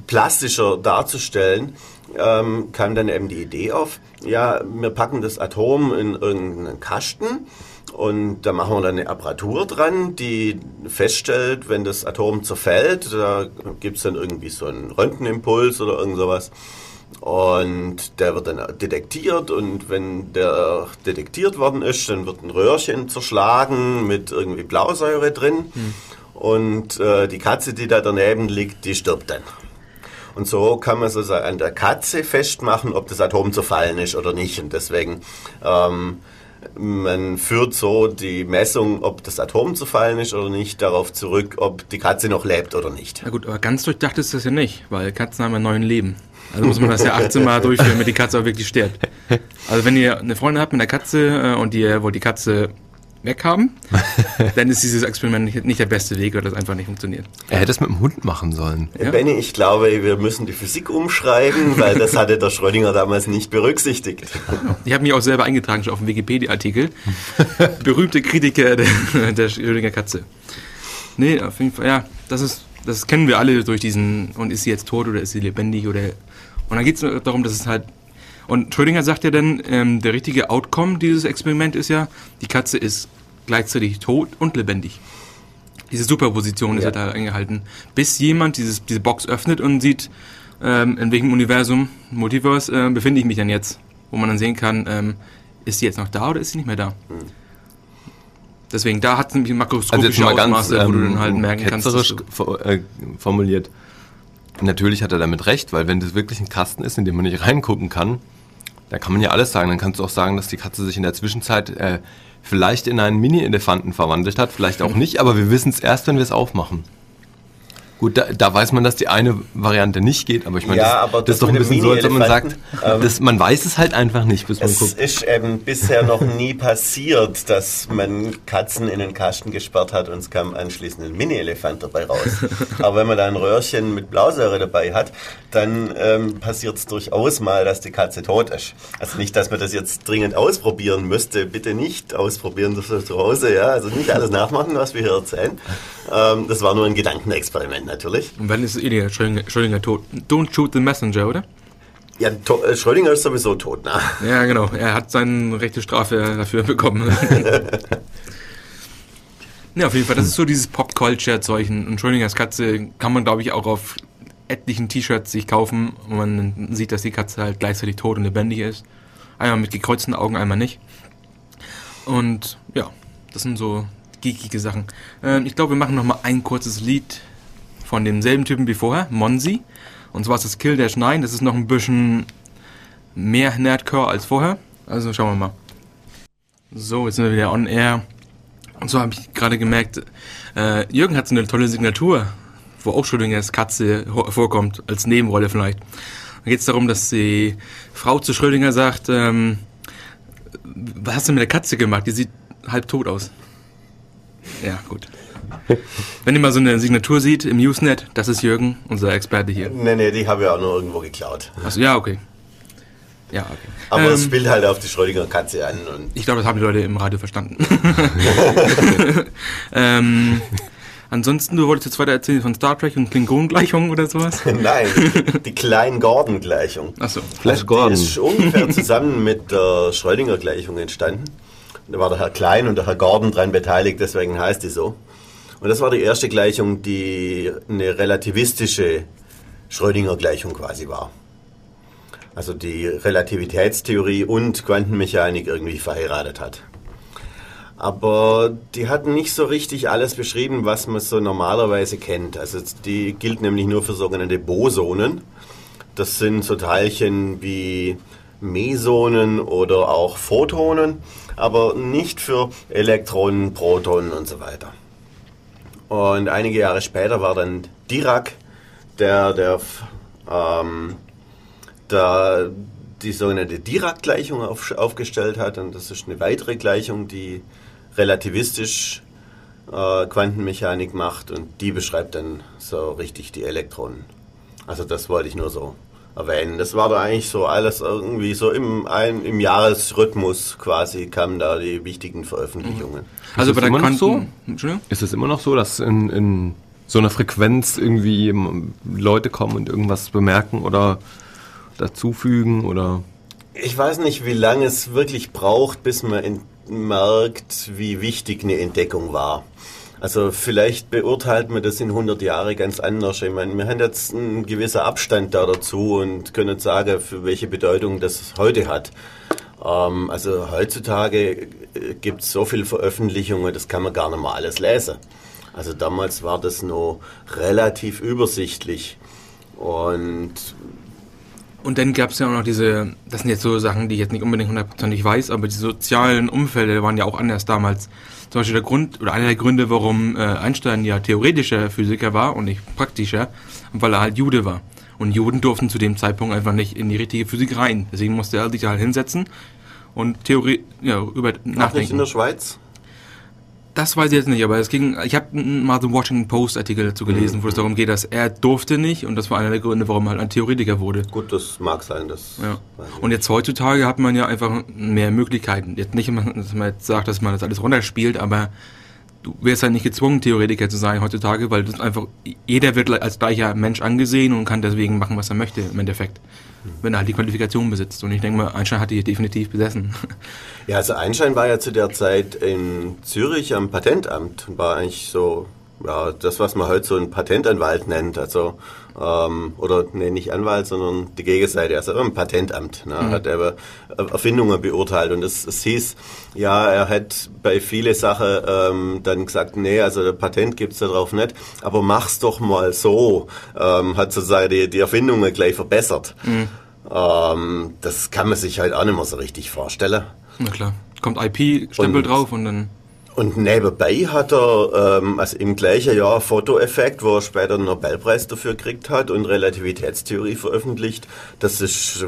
plastischer darzustellen, ähm, kam dann eben die Idee auf, ja, wir packen das Atom in irgendeinen Kasten und da machen wir dann eine Apparatur dran, die feststellt, wenn das Atom zerfällt, da gibt es dann irgendwie so einen Röntgenimpuls oder irgend sowas. Und der wird dann detektiert und wenn der detektiert worden ist, dann wird ein Röhrchen zerschlagen mit irgendwie Blausäure drin. Hm. Und äh, die Katze, die da daneben liegt, die stirbt dann. Und so kann man sozusagen an der Katze festmachen, ob das Atom zerfallen ist oder nicht. Und deswegen, ähm, man führt so die Messung, ob das Atom zerfallen ist oder nicht, darauf zurück, ob die Katze noch lebt oder nicht. Na gut, aber ganz durchdacht ist das ja nicht, weil Katzen haben ein neues Leben. Also muss man das ja 18 Mal durchführen, damit die Katze auch wirklich stirbt. Also wenn ihr eine Freundin habt mit einer Katze äh, und ihr wollt die Katze weghaben, dann ist dieses Experiment nicht, nicht, der beste Weg, weil das einfach nicht funktioniert. Er hätte es mit dem Hund machen sollen. Ja. Benny, ich glaube, wir müssen die Physik umschreiben, weil das hatte der Schrödinger damals nicht berücksichtigt. Ich habe mich auch selber eingetragen, schon auf dem Wikipedia-Artikel. Berühmte Kritiker der, der Schrödinger Katze. Nee, auf jeden Fall, ja, das ist, das kennen wir alle durch diesen, und ist sie jetzt tot oder ist sie lebendig oder und dann geht es darum, dass es halt. Und Schrödinger sagt ja dann, ähm, der richtige Outcome dieses Experiments ist ja, die Katze ist gleichzeitig tot und lebendig. Diese Superposition ist ja da eingehalten. Bis jemand dieses, diese Box öffnet und sieht, ähm, in welchem Universum, Multiverse, äh, befinde ich mich denn jetzt. Wo man dann sehen kann, ähm, ist sie jetzt noch da oder ist sie nicht mehr da? Mhm. Deswegen, da hat es nämlich makroskopische also Ausmaße, ganz, wo du dann halt ähm, merken kannst. Äh, formuliert Natürlich hat er damit recht, weil wenn das wirklich ein Kasten ist, in dem man nicht reingucken kann, da kann man ja alles sagen. Dann kannst du auch sagen, dass die Katze sich in der Zwischenzeit äh, vielleicht in einen Mini-Elefanten verwandelt hat, vielleicht auch nicht, aber wir wissen es erst, wenn wir es aufmachen. Gut, da, da, weiß man, dass die eine Variante nicht geht, aber ich meine, ja, das, das, das, ist doch ein bisschen so, als wenn man sagt, ähm, das, man weiß es halt einfach nicht, bis man es guckt. Es ist eben bisher noch nie passiert, dass man Katzen in den Kasten gesperrt hat und es kam anschließend ein Mini-Elefant dabei raus. aber wenn man da ein Röhrchen mit Blausäure dabei hat, dann ähm, passiert es durchaus mal, dass die Katze tot ist. Also nicht, dass man das jetzt dringend ausprobieren müsste. Bitte nicht ausprobieren zu Hause, ja. Also nicht alles nachmachen, was wir hier erzählen. Ähm, das war nur ein Gedankenexperiment natürlich. Und wenn ist Ilya Schrödinger, Schrödinger tot? Don't shoot the messenger, oder? Ja, äh, Schrödinger ist sowieso tot, ne? Ja, genau. Er hat seine rechte Strafe dafür bekommen. ja, auf jeden Fall. Das ist so dieses Pop-Culture-Zeichen. Und Schrödingers Katze kann man, glaube ich, auch auf etlichen T-Shirts sich kaufen. Und man sieht, dass die Katze halt gleichzeitig tot und lebendig ist. Einmal mit gekreuzten Augen, einmal nicht. Und ja, das sind so geekige Sachen. Ähm, ich glaube, wir machen noch mal ein kurzes Lied von demselben Typen wie vorher, Monsi. Und zwar ist das Kill Dash 9. Das ist noch ein bisschen mehr Nerdcore als vorher. Also schauen wir mal. So, jetzt sind wir wieder on air. Und so habe ich gerade gemerkt, äh, Jürgen hat so eine tolle Signatur, wo auch Schrödingers Katze vorkommt, als Nebenrolle vielleicht. Da geht es darum, dass die Frau zu Schrödinger sagt, ähm, was hast du mit der Katze gemacht? Die sieht halb tot aus. Ja, gut. Wenn ihr mal so eine Signatur sieht im Usenet, das ist Jürgen, unser Experte hier. Nee, nee, die habe ich auch nur irgendwo geklaut. Achso, ja, okay. Ja, okay. Aber ähm, es spielt halt auf die Schrödinger Katze an. Und ich glaube, das haben die Leute im Radio verstanden. ähm, ansonsten, du wolltest jetzt weiter erzählen von Star Trek und Klingon-Gleichung oder sowas? Nein, die Klein-Gordon-Gleichung. Achso. Flash Gordon. Die ist ungefähr zusammen mit der Schrödinger-Gleichung entstanden. Da war der Herr Klein und der Herr Gordon dran beteiligt, deswegen heißt die so. Und das war die erste Gleichung, die eine relativistische Schrödinger-Gleichung quasi war. Also die Relativitätstheorie und Quantenmechanik irgendwie verheiratet hat. Aber die hatten nicht so richtig alles beschrieben, was man so normalerweise kennt. Also die gilt nämlich nur für sogenannte Bosonen. Das sind so Teilchen wie Mesonen oder auch Photonen, aber nicht für Elektronen, Protonen und so weiter. Und einige Jahre später war dann Dirac, der, der ähm, da die sogenannte Dirac-Gleichung auf, aufgestellt hat. Und das ist eine weitere Gleichung, die relativistisch äh, Quantenmechanik macht und die beschreibt dann so richtig die Elektronen. Also das wollte ich nur so erwähnen. Das war da eigentlich so alles irgendwie so im, ein, im Jahresrhythmus quasi kamen da die wichtigen Veröffentlichungen. Mhm. Also bei der Quanten... So? Ist es immer noch so, dass in, in so einer Frequenz irgendwie Leute kommen und irgendwas bemerken oder dazufügen oder? Ich weiß nicht, wie lange es wirklich braucht, bis man merkt, wie wichtig eine Entdeckung war. Also vielleicht beurteilt man das in 100 Jahren ganz anders. Ich meine, wir haben jetzt einen gewissen Abstand da dazu und können sagen, für welche Bedeutung das heute hat. Ähm, also heutzutage äh, gibt es so viele Veröffentlichungen, das kann man gar nicht mal alles lesen. Also damals war das nur relativ übersichtlich und und dann gab es ja auch noch diese, das sind jetzt so Sachen, die ich jetzt nicht unbedingt hundertprozentig weiß, aber die sozialen Umfelde waren ja auch anders damals. Zum Beispiel der Grund, oder einer der Gründe, warum äh, Einstein ja theoretischer Physiker war und nicht praktischer, weil er halt Jude war. Und Juden durften zu dem Zeitpunkt einfach nicht in die richtige Physik rein. Deswegen musste er sich halt hinsetzen und Theorie, ja, über nachdenken. Nicht in der Schweiz? Das weiß ich jetzt nicht, aber es ging, ich habe mal so einen Washington Post Artikel dazu gelesen, mhm. wo es darum geht, dass er durfte nicht und das war einer der Gründe, warum er halt ein Theoretiker wurde. Gut, das mag sein, das. Ja. Und jetzt heutzutage hat man ja einfach mehr Möglichkeiten. Jetzt nicht, dass man jetzt sagt, dass man das alles runterspielt, aber du wirst halt nicht gezwungen, Theoretiker zu sein heutzutage, weil das einfach, jeder wird als gleicher Mensch angesehen und kann deswegen machen, was er möchte im Endeffekt wenn er halt die Qualifikation besitzt. Und ich denke mal, Einstein hat die definitiv besessen. Ja, also Einstein war ja zu der Zeit in Zürich am Patentamt und war eigentlich so, ja, das, was man heute so ein Patentanwalt nennt. Also ähm, oder nee, nicht Anwalt, sondern die Gegenseite, also im Patentamt, ne, mhm. hat er Erfindungen beurteilt und es, es hieß, ja, er hat bei viele Sachen ähm, dann gesagt, nee, also Patent gibt's da drauf nicht, aber mach's doch mal so, ähm, hat sozusagen die, die Erfindungen gleich verbessert. Mhm. Ähm, das kann man sich halt auch nicht mehr so richtig vorstellen. Na klar, kommt IP-Stempel drauf und dann und nebenbei hat er ähm, also im gleichen Jahr Fotoeffekt, wo er später einen Nobelpreis dafür gekriegt hat und Relativitätstheorie veröffentlicht. Das ist,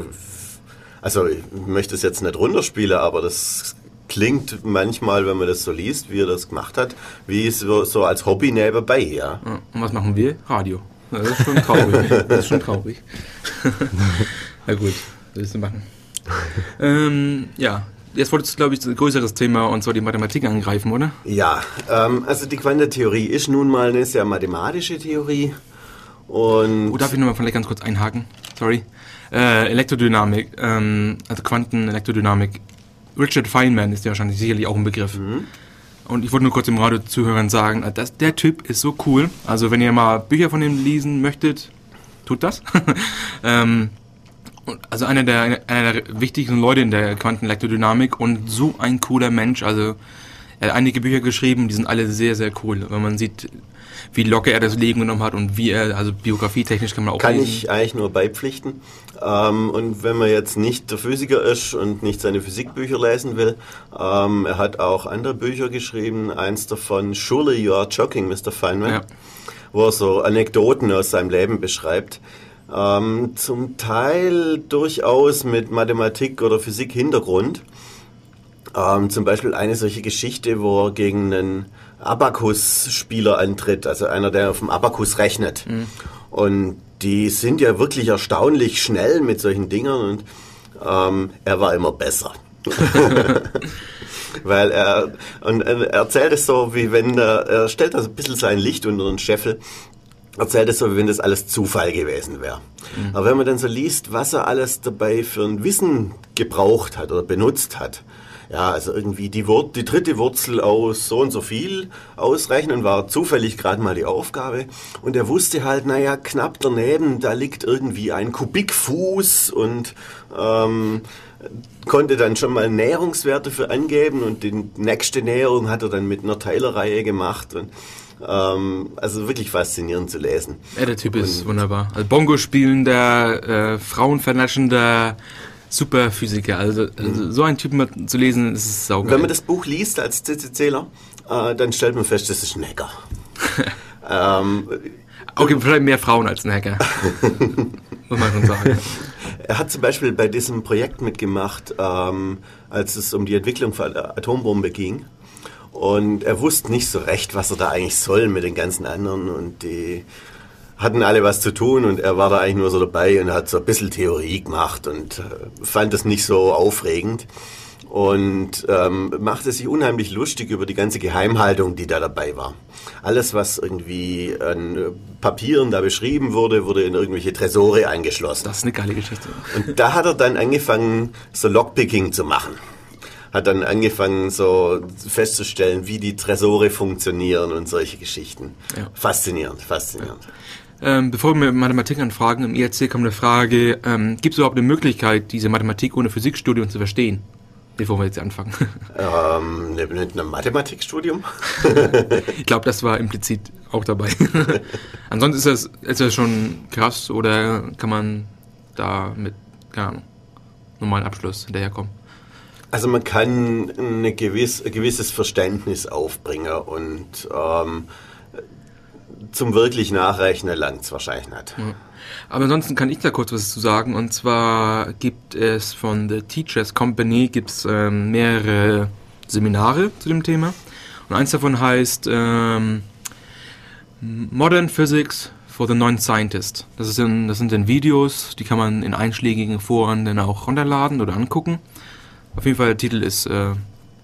also ich möchte es jetzt nicht runterspielen, aber das klingt manchmal, wenn man das so liest, wie er das gemacht hat, wie so, so als Hobby nebenbei, ja. Und was machen wir? Radio. Das ist schon traurig. das ist schon traurig. Na gut, was willst du machen? ähm, ja, jetzt wolltest du, glaube ich, ein größeres Thema, und zwar die Mathematik angreifen, oder? Ja, ähm, also die Quantentheorie ist nun mal eine sehr mathematische Theorie. Und oh, darf ich nochmal vielleicht ganz kurz einhaken? Sorry. Äh, Elektrodynamik, ähm, also Quantenelektrodynamik. Richard Feynman ist ja wahrscheinlich sicherlich auch ein Begriff. Mhm. Und ich wollte nur kurz dem Radio-Zuhörern sagen, äh, dass der Typ ist so cool. Also wenn ihr mal Bücher von ihm lesen möchtet, tut das. ähm, also einer der, einer der wichtigsten Leute in der Quantenelektrodynamik und so ein cooler Mensch. Also er hat einige Bücher geschrieben, die sind alle sehr, sehr cool. Wenn man sieht, wie locker er das Leben genommen hat und wie er, also biografietechnisch kann man auch Kann lesen. ich eigentlich nur beipflichten. Ähm, und wenn man jetzt nicht der Physiker ist und nicht seine Physikbücher lesen will, ähm, er hat auch andere Bücher geschrieben. Eins davon, Surely You Are Joking, Mr. Feynman, ja. wo er so Anekdoten aus seinem Leben beschreibt. Ähm, zum Teil durchaus mit Mathematik oder Physik Hintergrund. Ähm, zum Beispiel eine solche Geschichte, wo er gegen einen Abakus-Spieler antritt, also einer, der auf dem Abakus rechnet. Mhm. Und die sind ja wirklich erstaunlich schnell mit solchen Dingern und ähm, er war immer besser. Weil er, und er erzählt es so, wie wenn er, er stellt also ein bisschen sein Licht unter den Scheffel erzählt es so, wie wenn das alles Zufall gewesen wäre. Mhm. Aber wenn man dann so liest, was er alles dabei für ein Wissen gebraucht hat oder benutzt hat, ja, also irgendwie die, Wur die dritte Wurzel aus so und so viel ausrechnen, war zufällig gerade mal die Aufgabe. Und er wusste halt, naja, knapp daneben, da liegt irgendwie ein Kubikfuß und ähm, konnte dann schon mal Näherungswerte für angeben und die nächste Näherung hat er dann mit einer Teilerreihe gemacht und ähm, also wirklich faszinierend zu lesen. Ja, der Typ und ist wunderbar. Also Bongo spielender, äh, Frauenvernaschender, Superphysiker. Also, also so einen Typen zu lesen, ist es saugeil. Wenn man das Buch liest als CCCler, äh, dann stellt man fest, das ist ein Hacker. ähm, okay, vielleicht mehr Frauen als ein Hacker. Muss man schon sagen. Er hat zum Beispiel bei diesem Projekt mitgemacht, ähm, als es um die Entwicklung von Atombombe ging. Und er wusste nicht so recht, was er da eigentlich soll mit den ganzen anderen. Und die hatten alle was zu tun und er war da eigentlich nur so dabei und hat so ein bisschen Theorie gemacht und äh, fand das nicht so aufregend und ähm, machte sich unheimlich lustig über die ganze Geheimhaltung, die da dabei war. Alles, was irgendwie an Papieren da beschrieben wurde, wurde in irgendwelche Tresore eingeschlossen. Das ist eine geile Geschichte. Und da hat er dann angefangen, so Lockpicking zu machen hat dann angefangen, so festzustellen, wie die Tresore funktionieren und solche Geschichten. Ja. Faszinierend, faszinierend. Ja. Ähm, bevor wir Mathematik anfragen, im IRC kommt eine Frage, ähm, gibt es überhaupt eine Möglichkeit, diese Mathematik ohne Physikstudium zu verstehen? Bevor wir jetzt anfangen. Ähm, mit einem Mathematikstudium? ich glaube, das war implizit auch dabei. Ansonsten ist das, ist das schon krass oder kann man da mit, keine Ahnung, normalen Abschluss hinterherkommen? Also man kann eine gewiss, ein gewisses Verständnis aufbringen und ähm, zum wirklich Nachrechnen langt es wahrscheinlich nicht. Ja. Aber ansonsten kann ich da kurz was zu sagen. Und zwar gibt es von The Teachers Company gibt's, ähm, mehrere Seminare zu dem Thema. Und eins davon heißt ähm, Modern Physics for the Non-Scientist. Das, das sind dann Videos, die kann man in einschlägigen Foren dann auch runterladen oder angucken. Auf jeden Fall der Titel ist äh,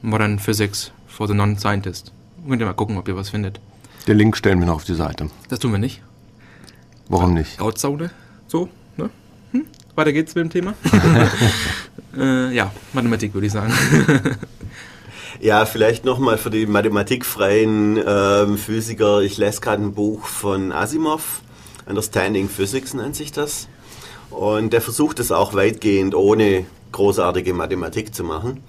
Modern Physics for the Non-Scientist. Könnt ihr mal gucken, ob ihr was findet. Den Link stellen wir noch auf die Seite. Das tun wir nicht. Warum nicht? Grauzone. So, ne? Hm? Weiter geht's mit dem Thema. äh, ja, Mathematik würde ich sagen. ja, vielleicht nochmal für die mathematikfreien äh, Physiker. Ich lese gerade ein Buch von Asimov. Understanding Physics nennt sich das. Und der versucht es auch weitgehend ohne großartige Mathematik zu machen.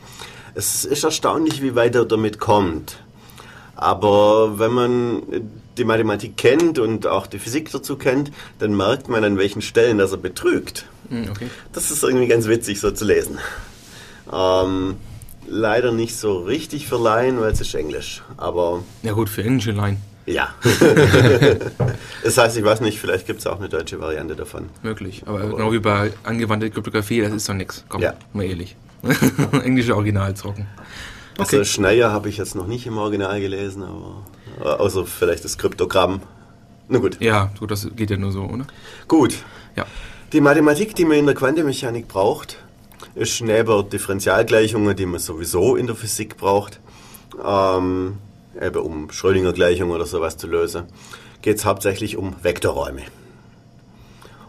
Es ist erstaunlich, wie weit er damit kommt. Aber wenn man die Mathematik kennt und auch die Physik dazu kennt, dann merkt man an welchen Stellen, dass er betrügt. Hm, okay. Das ist irgendwie ganz witzig so zu lesen. Ähm, leider nicht so richtig für Laien, weil es ist Englisch. Aber ja gut, für englische Laien. Ja. das heißt, ich weiß nicht, vielleicht gibt es auch eine deutsche Variante davon. Möglich, aber, aber genau wie bei angewandte Kryptographie, das ist doch nichts. Komm, ja. mal ehrlich. Englische Original zocken. Okay. Also Schneier habe ich jetzt noch nicht im Original gelesen, aber außer vielleicht das Kryptogramm. Na gut. Ja, gut, das geht ja nur so, oder? Gut. Ja. Die Mathematik, die man in der Quantenmechanik braucht, ist neben Differentialgleichungen, die man sowieso in der Physik braucht, ähm, eben um Schrödinger-Gleichungen oder sowas zu lösen, geht es hauptsächlich um Vektorräume.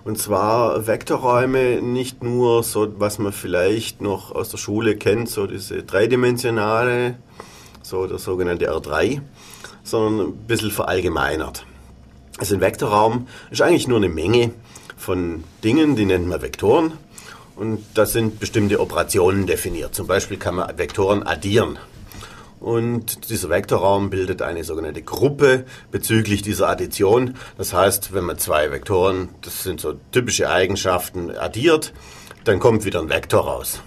Und zwar Vektorräume nicht nur so, was man vielleicht noch aus der Schule kennt, so diese dreidimensionale, so der sogenannte R3, sondern ein bisschen verallgemeinert. Also ein Vektorraum ist eigentlich nur eine Menge von Dingen, die nennt man Vektoren. Und da sind bestimmte Operationen definiert. Zum Beispiel kann man Vektoren addieren. Und dieser Vektorraum bildet eine sogenannte Gruppe bezüglich dieser Addition. Das heißt, wenn man zwei Vektoren, das sind so typische Eigenschaften, addiert, dann kommt wieder ein Vektor raus.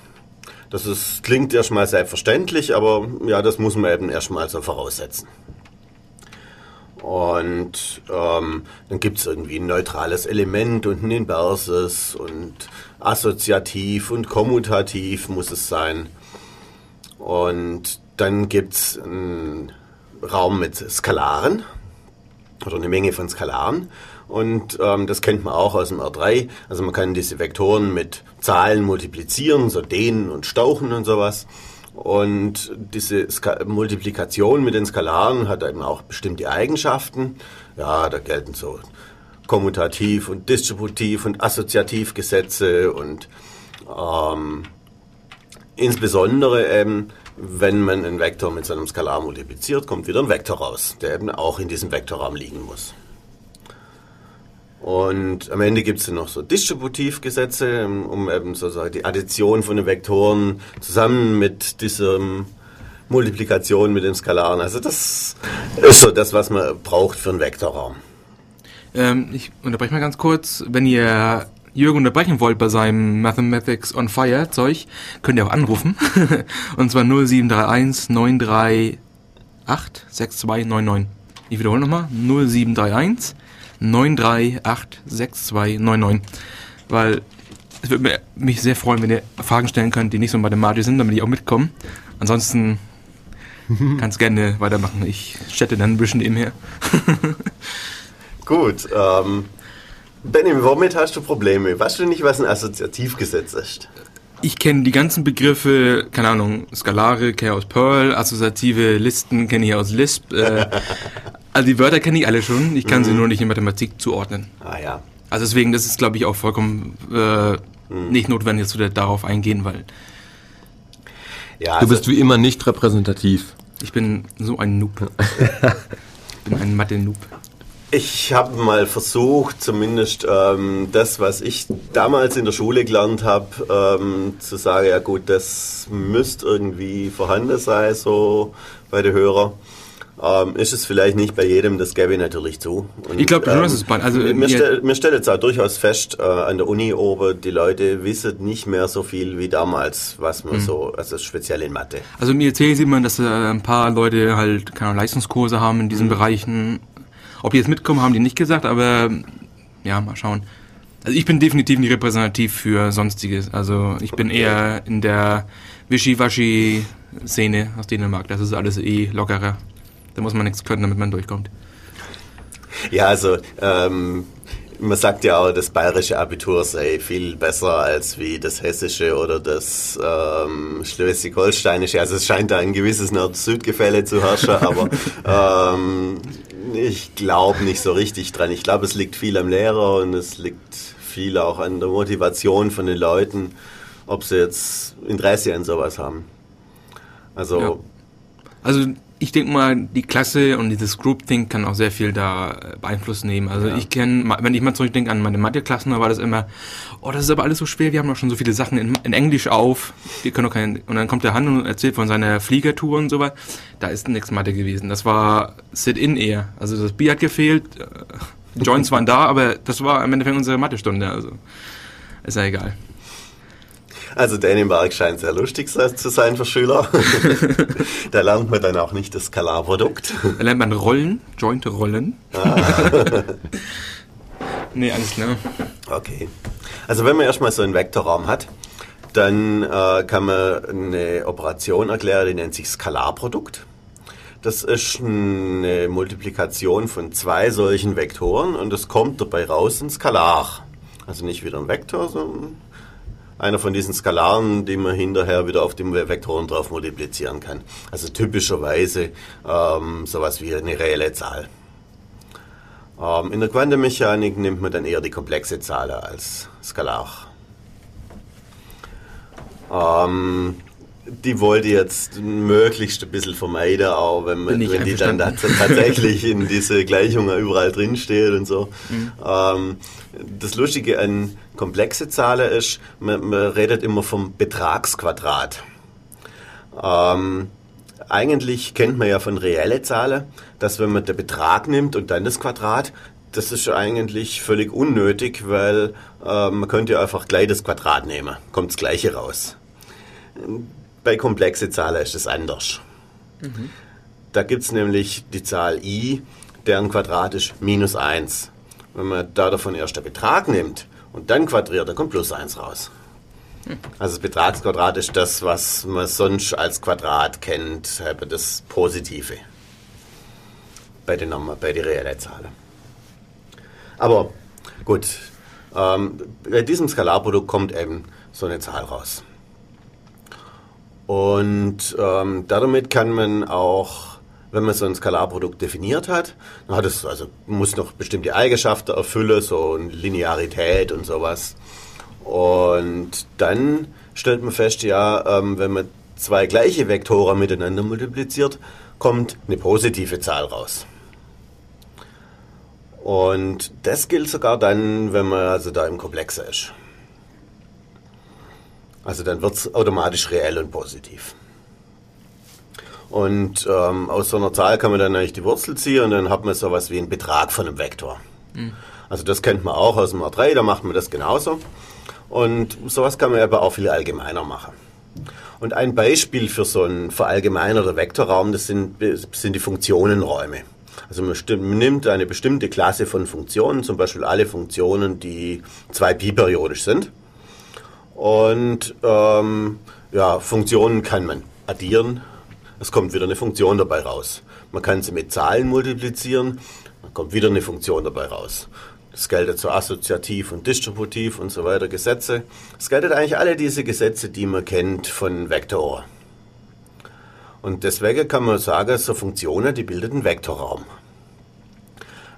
Das ist, klingt erstmal selbstverständlich, aber ja, das muss man eben erstmal so voraussetzen. Und ähm, dann gibt es irgendwie ein neutrales Element und ein inverses und assoziativ und kommutativ muss es sein. Und dann gibt es einen Raum mit Skalaren oder eine Menge von Skalaren. Und ähm, das kennt man auch aus dem R3. Also man kann diese Vektoren mit Zahlen multiplizieren, so dehnen und stauchen und sowas. Und diese Ska Multiplikation mit den Skalaren hat eben auch bestimmte Eigenschaften. Ja, da gelten so Kommutativ und Distributiv und Assoziativgesetze und ähm, insbesondere ähm, wenn man einen Vektor mit so einem Skalar multipliziert, kommt wieder ein Vektor raus, der eben auch in diesem Vektorraum liegen muss. Und am Ende gibt es noch so Distributivgesetze, um eben sozusagen die Addition von den Vektoren zusammen mit diesem Multiplikation mit dem Skalaren. Also das ist so das, was man braucht für einen Vektorraum. Ähm, ich unterbreche mal ganz kurz. Wenn ihr Jürgen unterbrechen wollt bei seinem Mathematics on Fire Zeug, könnt ihr auch anrufen. Und zwar 0731 938 6299. Ich wiederhole nochmal. 0731 938 6299. Weil es würde mich sehr freuen, wenn ihr Fragen stellen könnt, die nicht so mathematisch sind, damit ich auch mitkomme. Ansonsten kannst gerne weitermachen. Ich chatte dann ein bisschen nebenher. Gut. Ähm, Benny, womit hast du Probleme? Weißt du nicht, was ein Assoziativgesetz ist? Ich kenne die ganzen Begriffe, keine Ahnung, Skalare kenne ich aus Perl, assoziative Listen kenne ich aus Lisp. Äh, also die Wörter kenne ich alle schon, ich kann mhm. sie nur nicht in Mathematik zuordnen. Ah ja. Also deswegen, das ist glaube ich auch vollkommen äh, mhm. nicht notwendig, dass wir darauf eingehen, weil... Ja, also du bist wie immer nicht repräsentativ. Ich bin so ein Noob. ich bin ein Mathe-Noob. Ich habe mal versucht, zumindest ähm, das, was ich damals in der Schule gelernt habe, ähm, zu sagen, ja gut, das müsste irgendwie vorhanden sein, so bei den Hörern. Ähm, ist es vielleicht nicht bei jedem, das gäbe ich natürlich zu. Und, ich glaube schon, ähm, es bald. Also, mir, stell, mir stellt jetzt auch durchaus fest, äh, an der Uni oben, die Leute wissen nicht mehr so viel wie damals, was man mhm. so, also speziell in Mathe. Also mir erzählt sieht man, dass äh, ein paar Leute halt keine Leistungskurse haben in diesen mhm. Bereichen. Ob die jetzt mitkommen, haben die nicht gesagt, aber ja, mal schauen. Also ich bin definitiv nicht repräsentativ für Sonstiges. Also ich bin eher in der Wischiwaschi-Szene aus Dänemark. Das ist alles eh lockerer. Da muss man nichts können, damit man durchkommt. Ja, also ähm, man sagt ja auch, das bayerische Abitur sei viel besser als wie das hessische oder das ähm, schleswig-holsteinische. Also es scheint da ein gewisses Nord-Süd-Gefälle zu herrschen, aber ähm, ich glaube nicht so richtig dran. Ich glaube, es liegt viel am Lehrer und es liegt viel auch an der Motivation von den Leuten, ob sie jetzt Interesse an sowas haben. Also, ja. also ich denke mal, die Klasse und dieses Groupthink kann auch sehr viel da äh, Beeinfluss nehmen. Also ja. ich kenne, wenn ich mal zurückdenke an meine Mathe-Klassen, da war das immer, oh, das ist aber alles so schwer, wir haben doch schon so viele Sachen in, in Englisch auf, wir können doch kein, und dann kommt der Hand und erzählt von seiner Fliegertour und so was. Da ist nichts Mathe gewesen. Das war Sit-In eher. Also das Bier hat gefehlt, äh, Joints waren da, aber das war im Endeffekt unsere Mathestunde, also ist ja egal. Also Dänemark scheint sehr lustig zu sein für Schüler. da lernt man dann auch nicht das Skalarprodukt. Da lernt man Rollen, Jointe Rollen. Ah. nee, alles klar. Okay. Also wenn man erstmal so einen Vektorraum hat, dann äh, kann man eine Operation erklären, die nennt sich Skalarprodukt. Das ist eine Multiplikation von zwei solchen Vektoren und es kommt dabei raus ein Skalar. Also nicht wieder ein Vektor, sondern einer von diesen Skalaren, die man hinterher wieder auf die Vektoren drauf multiplizieren kann. Also typischerweise ähm, sowas wie eine reelle Zahl. Ähm, in der Quantenmechanik nimmt man dann eher die komplexe Zahl als Skalar. Ähm, die wollte ich jetzt möglichst ein bisschen vermeiden, auch wenn, man, wenn die dann tatsächlich in diese Gleichungen überall drinsteht und so. Mhm. Ähm, das Lustige an komplexe Zahlen ist, man, man redet immer vom Betragsquadrat. Ähm, eigentlich kennt man ja von reelle Zahlen, dass wenn man den Betrag nimmt und dann das Quadrat, das ist eigentlich völlig unnötig, weil äh, man könnte ja einfach gleich das Quadrat nehmen, kommt das gleiche raus. Bei komplexe Zahlen ist es anders. Mhm. Da gibt es nämlich die Zahl i, deren Quadrat ist minus 1. Wenn man da davon erst der Betrag nimmt und dann quadriert, dann kommt plus 1 raus. Also das Betragsquadrat ist das, was man sonst als Quadrat kennt, das Positive bei den, bei den reellen Zahlen. Aber gut, ähm, bei diesem Skalarprodukt kommt eben so eine Zahl raus. Und ähm, damit kann man auch, wenn man so ein Skalarprodukt definiert hat, dann hat es also muss noch bestimmte Eigenschaften erfüllen, so eine Linearität und sowas. Und dann stellt man fest, ja, ähm, wenn man zwei gleiche Vektoren miteinander multipliziert, kommt eine positive Zahl raus. Und das gilt sogar dann, wenn man also da im Komplexer ist. Also dann wird es automatisch reell und positiv. Und ähm, aus so einer Zahl kann man dann eigentlich die Wurzel ziehen und dann hat man sowas wie einen Betrag von einem Vektor. Mhm. Also das kennt man auch aus dem R3, da macht man das genauso. Und sowas kann man aber auch viel allgemeiner machen. Und ein Beispiel für so einen verallgemeinerten Vektorraum, das sind, sind die Funktionenräume. Also man, man, nimmt eine bestimmte Klasse von Funktionen, zum Beispiel alle Funktionen, die 2pi-periodisch sind. Und ähm, ja, Funktionen kann man addieren, es kommt wieder eine Funktion dabei raus. Man kann sie mit Zahlen multiplizieren, dann kommt wieder eine Funktion dabei raus. Das gilt so assoziativ und distributiv und so weiter Gesetze. Es gelten eigentlich alle diese Gesetze, die man kennt von Vektoren. Und deswegen kann man sagen, so Funktionen, die bilden einen Vektorraum.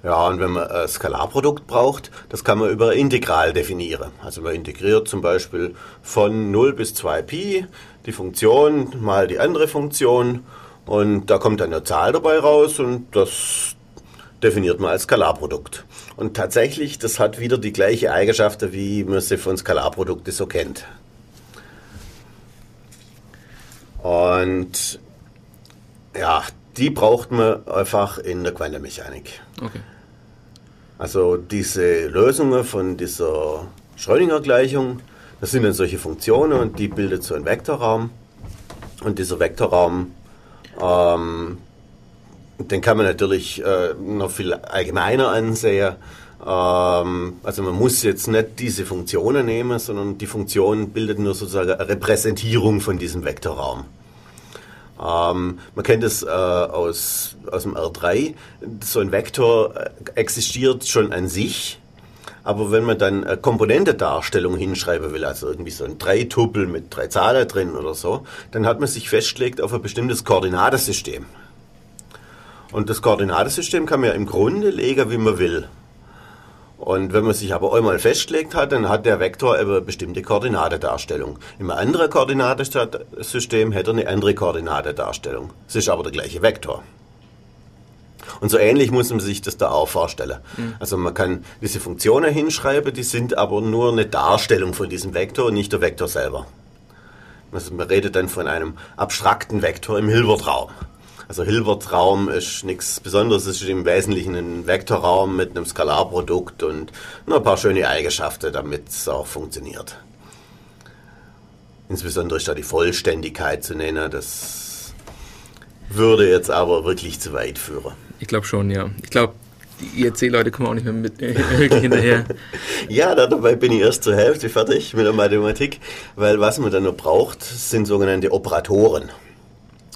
Ja, und wenn man ein Skalarprodukt braucht, das kann man über Integral definieren. Also man integriert zum Beispiel von 0 bis 2pi die Funktion mal die andere Funktion und da kommt eine Zahl dabei raus und das definiert man als Skalarprodukt. Und tatsächlich, das hat wieder die gleiche Eigenschaft, wie man sie von Skalarprodukten so kennt. Und ja, die braucht man einfach in der Quantenmechanik. Okay. Also diese Lösungen von dieser Schrödinger-Gleichung, das sind dann solche Funktionen und die bildet so einen Vektorraum. Und dieser Vektorraum, ähm, den kann man natürlich äh, noch viel allgemeiner ansehen. Ähm, also man muss jetzt nicht diese Funktionen nehmen, sondern die Funktion bildet nur sozusagen eine Repräsentierung von diesem Vektorraum. Ähm, man kennt es äh, aus, aus dem R3. So ein Vektor äh, existiert schon an sich. Aber wenn man dann eine Komponentedarstellung hinschreiben will, also irgendwie so ein Dreitupel mit drei Zahlen drin oder so, dann hat man sich festgelegt auf ein bestimmtes Koordinatensystem. Und das Koordinatensystem kann man ja im Grunde legen, wie man will. Und wenn man sich aber einmal festgelegt hat, dann hat der Vektor eine bestimmte Koordinatedarstellung. Im anderen Koordinatensystem hätte er eine andere Koordinatedarstellung. Es ist aber der gleiche Vektor. Und so ähnlich muss man sich das da auch vorstellen. Mhm. Also man kann diese Funktionen hinschreiben, die sind aber nur eine Darstellung von diesem Vektor und nicht der Vektor selber. Also man redet dann von einem abstrakten Vektor im Hilbertraum. Also Hilbert-Raum ist nichts Besonderes, es ist im Wesentlichen ein Vektorraum mit einem Skalarprodukt und ein paar schöne Eigenschaften, damit es auch funktioniert. Insbesondere ist da die Vollständigkeit zu nennen, das würde jetzt aber wirklich zu weit führen. Ich glaube schon, ja. Ich glaube, die IEC-Leute kommen auch nicht mehr mit äh, wirklich hinterher. ja, dabei bin ich erst zur Hälfte fertig mit der Mathematik, weil was man dann noch braucht, sind sogenannte Operatoren.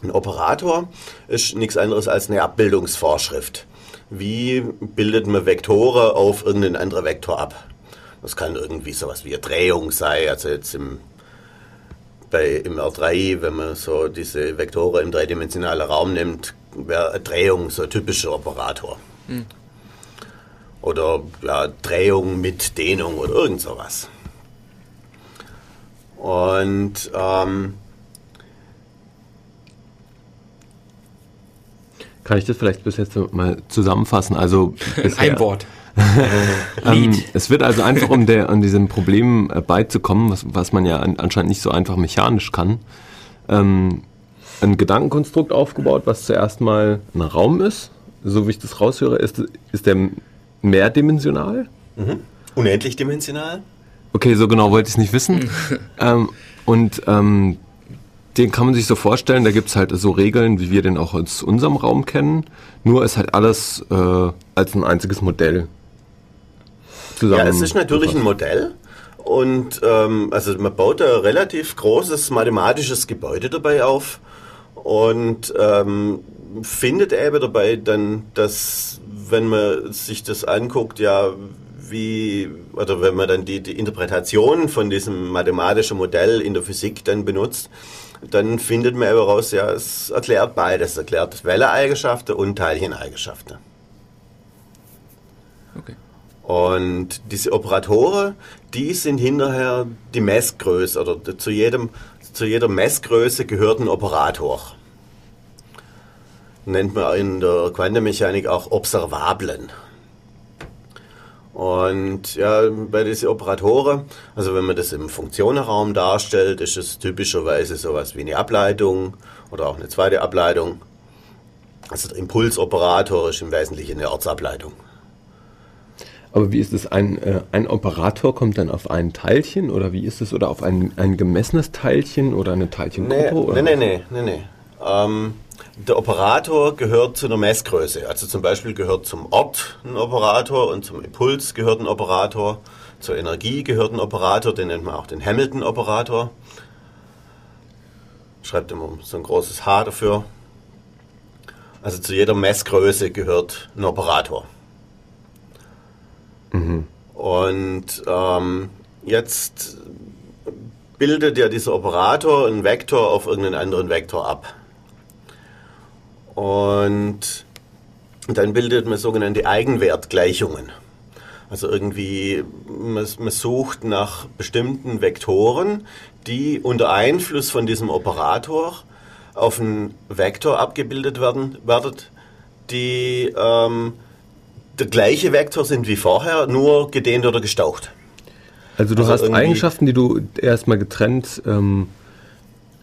Ein Operator ist nichts anderes als eine Abbildungsvorschrift. Wie bildet man Vektoren auf irgendeinen anderen Vektor ab? Das kann irgendwie sowas wie eine Drehung sein, also jetzt im, bei, im R3, wenn man so diese Vektoren im dreidimensionalen Raum nimmt, wäre eine Drehung so ein typischer Operator. Hm. Oder ja, Drehung mit Dehnung oder irgend sowas. Und ähm, Kann ich das vielleicht bis jetzt mal zusammenfassen? Also bisher, Ein Wort. ähm, es wird also einfach, um der, an diesem Problem äh, beizukommen, was, was man ja an, anscheinend nicht so einfach mechanisch kann, ähm, ein Gedankenkonstrukt aufgebaut, was zuerst mal ein Raum ist. So wie ich das raushöre, ist, ist der mehrdimensional? Mhm. Unendlich dimensional? Okay, so genau wollte ich es nicht wissen. ähm, und ähm, den kann man sich so vorstellen, da gibt es halt so Regeln, wie wir den auch aus unserem Raum kennen. Nur ist halt alles äh, als ein einziges Modell. Zusammen ja, es ist natürlich ein Modell. Und ähm, also man baut ein relativ großes mathematisches Gebäude dabei auf und ähm, findet eben dabei dann, dass wenn man sich das anguckt, ja, wie, oder wenn man dann die, die Interpretation von diesem mathematischen Modell in der Physik dann benutzt, dann findet man aber raus, ja, es erklärt beides. Es erklärt Welleeigenschaften und Teilcheneigenschaften. Okay. Und diese Operatoren, die sind hinterher die Messgröße oder zu jedem, zu jeder Messgröße gehört ein Operator. Nennt man in der Quantenmechanik auch Observablen. Und ja, bei diesen Operatoren, also wenn man das im Funktionenraum darstellt, ist es typischerweise sowas wie eine Ableitung oder auch eine zweite Ableitung. Also der Impulsoperator ist im Wesentlichen eine Ortsableitung. Aber wie ist es? Ein, äh, ein Operator kommt dann auf ein Teilchen oder wie ist es? Oder auf ein, ein gemessenes Teilchen oder eine Teilchengruppe? Nee, nee, nee, nee, nee. Ähm, der Operator gehört zu einer Messgröße. Also zum Beispiel gehört zum Ort ein Operator und zum Impuls gehört ein Operator. Zur Energie gehört ein Operator, den nennt man auch den Hamilton-Operator. Schreibt immer so ein großes H dafür. Also zu jeder Messgröße gehört ein Operator. Mhm. Und ähm, jetzt bildet ja dieser Operator einen Vektor auf irgendeinen anderen Vektor ab. Und dann bildet man sogenannte Eigenwertgleichungen. Also irgendwie, man, man, sucht nach bestimmten Vektoren, die unter Einfluss von diesem Operator auf einen Vektor abgebildet werden, werdet, die ähm, der gleiche Vektor sind wie vorher, nur gedehnt oder gestaucht. Also du also hast Eigenschaften, die du erstmal getrennt, ähm,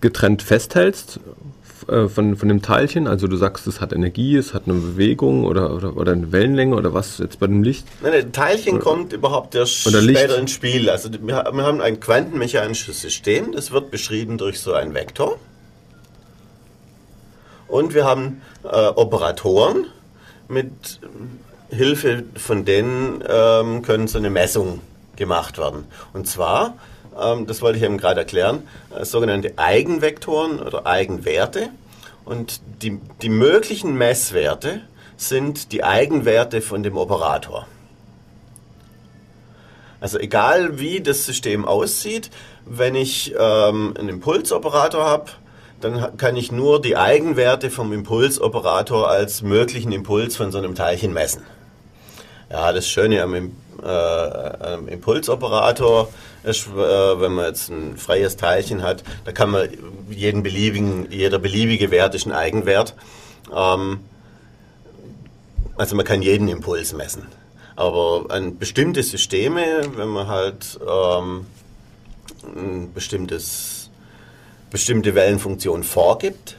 getrennt festhältst äh, von, von dem Teilchen. Also du sagst, es hat Energie, es hat eine Bewegung oder, oder, oder eine Wellenlänge oder was jetzt bei dem Licht? Nein, nein Teilchen oder, kommt überhaupt erst später ins Spiel. Also wir, haben ein quantenmechanisches System, das wird beschrieben durch so einen Vektor. Und wir haben äh, Operatoren mit Hilfe von denen ähm, können so eine Messung gemacht werden. Und zwar, das wollte ich eben gerade erklären, äh, sogenannte Eigenvektoren oder Eigenwerte. Und die, die möglichen Messwerte sind die Eigenwerte von dem Operator. Also egal wie das System aussieht, wenn ich ähm, einen Impulsoperator habe, dann kann ich nur die Eigenwerte vom Impulsoperator als möglichen Impuls von so einem Teilchen messen. Ja, das Schöne am, äh, am Impulsoperator ist, äh, wenn man jetzt ein freies Teilchen hat, da kann man jeden beliebigen, jeder beliebige Wert ist ein Eigenwert. Ähm, also man kann jeden Impuls messen. Aber an bestimmte Systeme, wenn man halt ähm, ein bestimmtes, bestimmte Wellenfunktion vorgibt,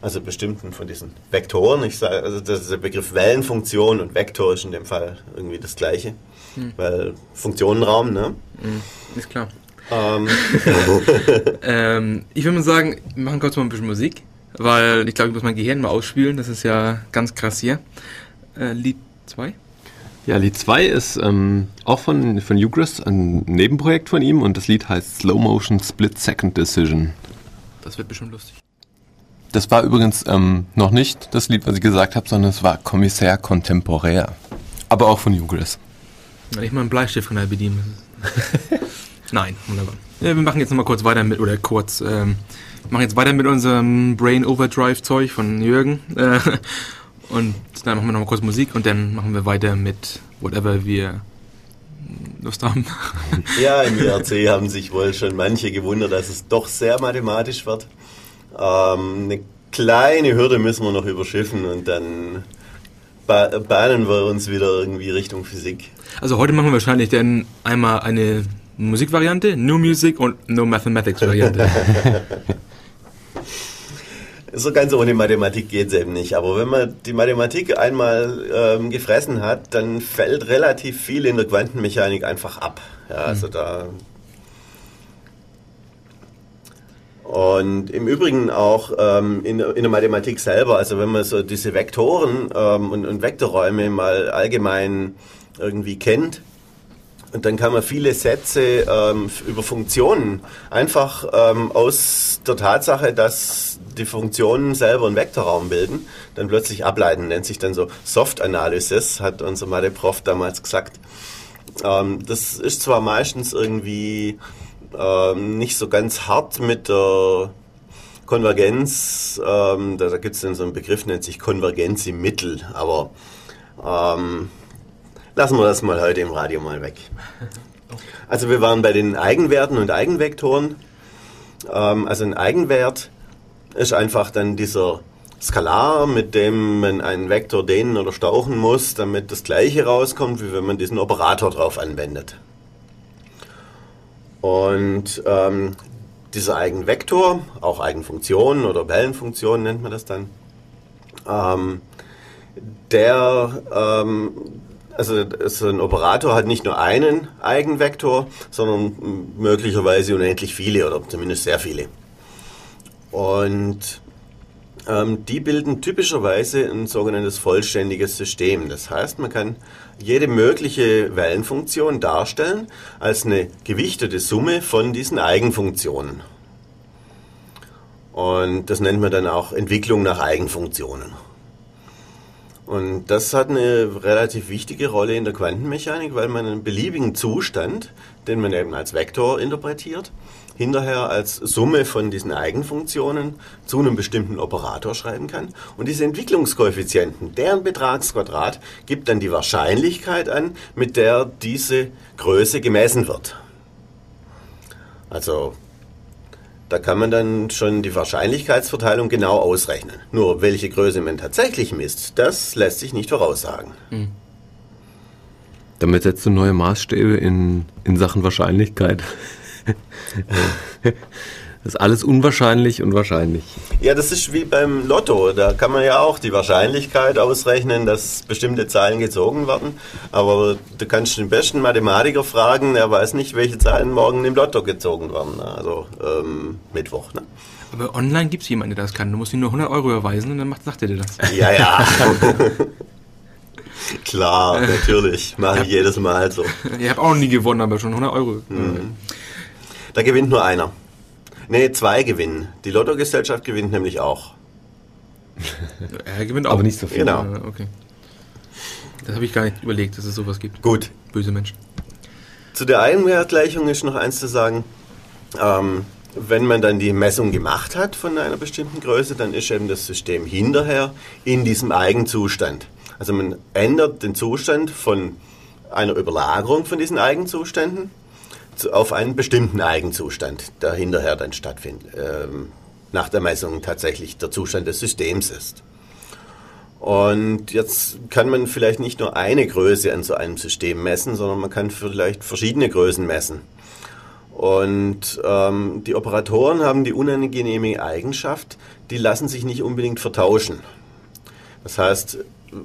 also bestimmten von diesen Vektoren. Ich sage, also der Begriff Wellenfunktion und Vektor ist in dem Fall irgendwie das gleiche, hm. weil Funktionenraum, ne? Hm. Ist klar. Ähm. ähm, ich würde mal sagen, wir machen kurz mal ein bisschen Musik, weil ich glaube, ich muss mein Gehirn mal ausspielen. Das ist ja ganz krass hier. Äh, Lied 2? Ja, Lied 2 ist ähm, auch von, von Ugris, ein Nebenprojekt von ihm und das Lied heißt Slow Motion Split Second Decision. Das wird bestimmt lustig. Das war übrigens ähm, noch nicht das Lied, was ich gesagt habe, sondern es war Kommissär Contemporär. Aber auch von Ugris. Ich mal einen Bleistift von der bedienen. Nein, wunderbar. Ja, wir machen jetzt nochmal kurz weiter mit, oder kurz, ähm, machen jetzt weiter mit unserem Brain Overdrive Zeug von Jürgen. Äh, und dann machen wir nochmal kurz Musik und dann machen wir weiter mit whatever wir Lust haben. Ja, im IRC haben sich wohl schon manche gewundert, dass es doch sehr mathematisch wird. Ähm, eine kleine Hürde müssen wir noch überschiffen und dann bahnen wir uns wieder irgendwie Richtung Physik. Also heute machen wir wahrscheinlich dann einmal eine Musikvariante, New Music und No Mathematics Variante. so ganz ohne Mathematik geht es eben nicht. Aber wenn man die Mathematik einmal ähm, gefressen hat, dann fällt relativ viel in der Quantenmechanik einfach ab. Ja, also mhm. da Und im Übrigen auch ähm, in, in, der Mathematik selber, also wenn man so diese Vektoren ähm, und, und Vektorräume mal allgemein irgendwie kennt, und dann kann man viele Sätze ähm, über Funktionen einfach ähm, aus der Tatsache, dass die Funktionen selber einen Vektorraum bilden, dann plötzlich ableiten. Nennt sich dann so Soft Analysis, hat unser Mathe-Prof damals gesagt. Ähm, das ist zwar meistens irgendwie ähm, nicht so ganz hart mit der Konvergenz. Ähm, da da gibt es dann so einen Begriff, nennt sich Konvergenz im Mittel. Aber ähm, lassen wir das mal heute im Radio mal weg. Also wir waren bei den Eigenwerten und Eigenvektoren. Ähm, also ein Eigenwert ist einfach dann dieser Skalar, mit dem man einen Vektor dehnen oder stauchen muss, damit das gleiche rauskommt, wie wenn man diesen Operator drauf anwendet. Und ähm, dieser Eigenvektor, auch Eigenfunktion oder Wellenfunktion nennt man das dann, ähm, der, ähm, also so ein Operator hat nicht nur einen Eigenvektor, sondern möglicherweise unendlich viele oder zumindest sehr viele. Und ähm, die bilden typischerweise ein sogenanntes vollständiges System. Das heißt, man kann jede mögliche Wellenfunktion darstellen als eine gewichtete Summe von diesen Eigenfunktionen. Und das nennt man dann auch Entwicklung nach Eigenfunktionen. Und das hat eine relativ wichtige Rolle in der Quantenmechanik, weil man einen beliebigen Zustand, den man eben als Vektor interpretiert, hinterher als Summe von diesen Eigenfunktionen zu einem bestimmten Operator schreiben kann. Und diese Entwicklungskoeffizienten, deren Betragsquadrat, gibt dann die Wahrscheinlichkeit an, mit der diese Größe gemessen wird. Also da kann man dann schon die Wahrscheinlichkeitsverteilung genau ausrechnen. Nur welche Größe man tatsächlich misst, das lässt sich nicht voraussagen. Mhm. Damit setzt du neue Maßstäbe in, in Sachen Wahrscheinlichkeit. Das ist alles unwahrscheinlich und wahrscheinlich. Ja, das ist wie beim Lotto. Da kann man ja auch die Wahrscheinlichkeit ausrechnen, dass bestimmte Zahlen gezogen werden. Aber du kannst den besten Mathematiker fragen, er weiß nicht, welche Zahlen morgen im Lotto gezogen werden. Also ähm, Mittwoch. Ne? Aber online gibt es jemanden, der das kann. Du musst ihm nur 100 Euro überweisen und dann macht, sagt er dir das. Ja, ja. Klar, natürlich. Mache ich jedes Mal so. Ich habe auch noch nie gewonnen, aber schon 100 Euro. Mhm. Da gewinnt nur einer. Nee, zwei gewinnen. Die Lottogesellschaft gewinnt nämlich auch. er gewinnt auch. Aber nicht so viel. Genau. Okay. Das habe ich gar nicht überlegt, dass es sowas gibt. Gut. Böse Menschen. Zu der Eigenwertgleichung ist noch eins zu sagen. Ähm, wenn man dann die Messung gemacht hat von einer bestimmten Größe, dann ist eben das System hinterher in diesem Eigenzustand. Also man ändert den Zustand von einer Überlagerung von diesen Eigenzuständen auf einen bestimmten Eigenzustand, der hinterher dann stattfindet, ähm, nach der Messung tatsächlich der Zustand des Systems ist. Und jetzt kann man vielleicht nicht nur eine Größe an so einem System messen, sondern man kann vielleicht verschiedene Größen messen. Und ähm, die Operatoren haben die unangenehme Eigenschaft, die lassen sich nicht unbedingt vertauschen. Das heißt,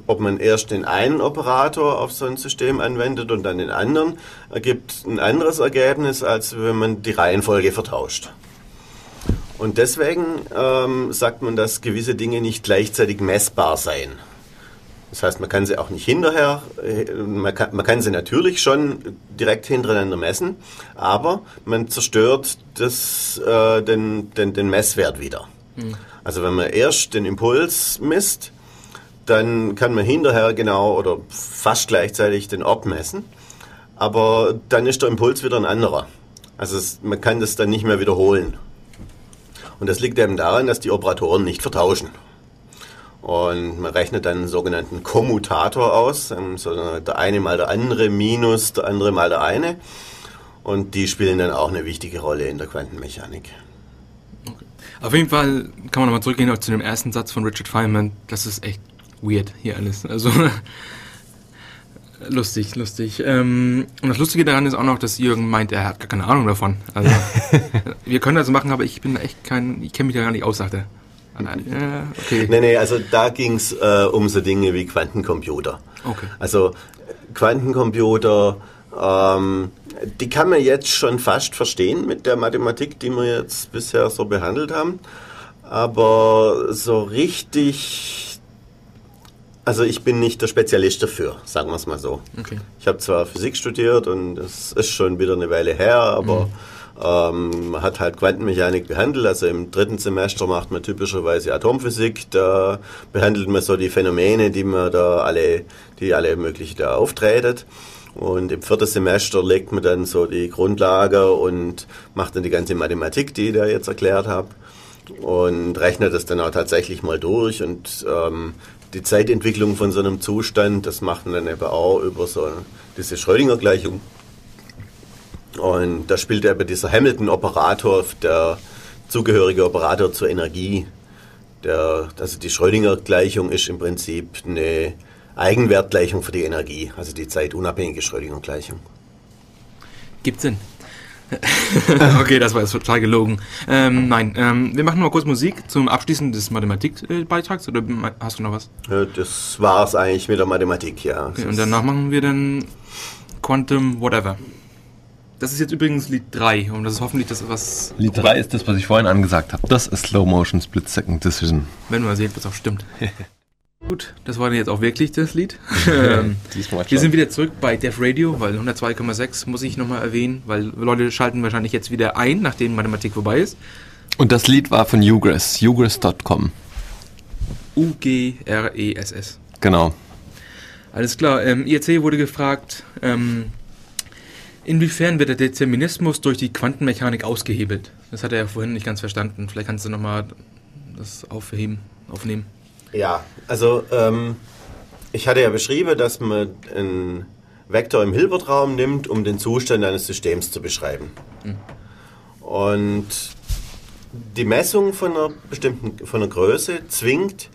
ob man erst den einen Operator auf so ein System anwendet und dann den anderen, ergibt ein anderes Ergebnis, als wenn man die Reihenfolge vertauscht. Und deswegen ähm, sagt man, dass gewisse Dinge nicht gleichzeitig messbar seien. Das heißt, man kann sie auch nicht hinterher, äh, man kann, man kann sie natürlich schon direkt hintereinander messen, aber man zerstört das, äh, den, den, den Messwert wieder. Mhm. Also wenn man erst den Impuls misst, dann kann man hinterher genau oder fast gleichzeitig den Ort messen. Aber dann ist der Impuls wieder ein anderer. Also es, man kann das dann nicht mehr wiederholen. Und das liegt eben daran, dass die Operatoren nicht vertauschen. Und man rechnet dann einen sogenannten Kommutator aus, ähm, so der eine mal der andere minus der andere mal der eine. Und die spielen dann auch eine wichtige Rolle in der Quantenmechanik. Okay. Auf jeden Fall kann man nochmal zurückgehen zu dem ersten Satz von Richard Feynman. Das ist echt weird hier alles. Also lustig, lustig. Ähm, und das Lustige daran ist auch noch, dass Jürgen meint, er hat gar keine Ahnung davon. Also wir können das machen, aber ich bin echt kein, ich kenne mich da gar nicht aus, sagt er. Ja, okay. Nee, nee, also da ging es äh, um so Dinge wie Quantencomputer. Okay. Also Quantencomputer, ähm, die kann man jetzt schon fast verstehen mit der Mathematik, die wir jetzt bisher so behandelt haben. Aber so richtig also ich bin nicht der Spezialist dafür, sagen wir es mal so. Okay. Ich habe zwar Physik studiert und das ist schon wieder eine Weile her, aber mhm. ähm, man hat halt Quantenmechanik behandelt. Also im dritten Semester macht man typischerweise Atomphysik. Da behandelt man so die Phänomene, die man da alle, die alle möglich da auftretet. Und im vierten Semester legt man dann so die Grundlage und macht dann die ganze Mathematik, die ich da jetzt erklärt habe und rechnet das dann auch tatsächlich mal durch und ähm, die Zeitentwicklung von so einem Zustand, das macht man dann eben auch über so diese Schrödinger-Gleichung. Und da spielt eben dieser Hamilton-Operator, der, zugehörige Operator zur Energie. Der, also die Schrödinger-Gleichung ist im Prinzip eine Eigenwertgleichung für die Energie, also die zeitunabhängige Schrödinger-Gleichung. Gibt's denn? okay, das war jetzt total gelogen. Ähm, nein, ähm, wir machen mal kurz Musik zum Abschließen des Mathematikbeitrags oder hast du noch was? Das war es eigentlich mit der Mathematik, ja. Okay, und danach machen wir dann Quantum Whatever. Das ist jetzt übrigens Lied 3 und das ist hoffentlich das, was. Lied 3 ist das, was ich vorhin angesagt habe. Das ist Slow Motion Split Second Decision. Wenn wir sehen, was auch stimmt. Gut, das war jetzt auch wirklich das Lied. ähm, wir sind wieder zurück bei Def Radio, weil 102,6 muss ich nochmal erwähnen, weil Leute schalten wahrscheinlich jetzt wieder ein, nachdem Mathematik vorbei ist. Und das Lied war von Ugress, ugress.com. U-G-R-E-S-S. Genau. Alles klar, ähm, IRC wurde gefragt, ähm, inwiefern wird der Determinismus durch die Quantenmechanik ausgehebelt? Das hat er ja vorhin nicht ganz verstanden. Vielleicht kannst du nochmal das aufheben, aufnehmen. Ja, also ähm, ich hatte ja beschrieben, dass man einen Vektor im Hilbertraum nimmt, um den Zustand eines Systems zu beschreiben. Mhm. Und die Messung von einer bestimmten von einer Größe zwingt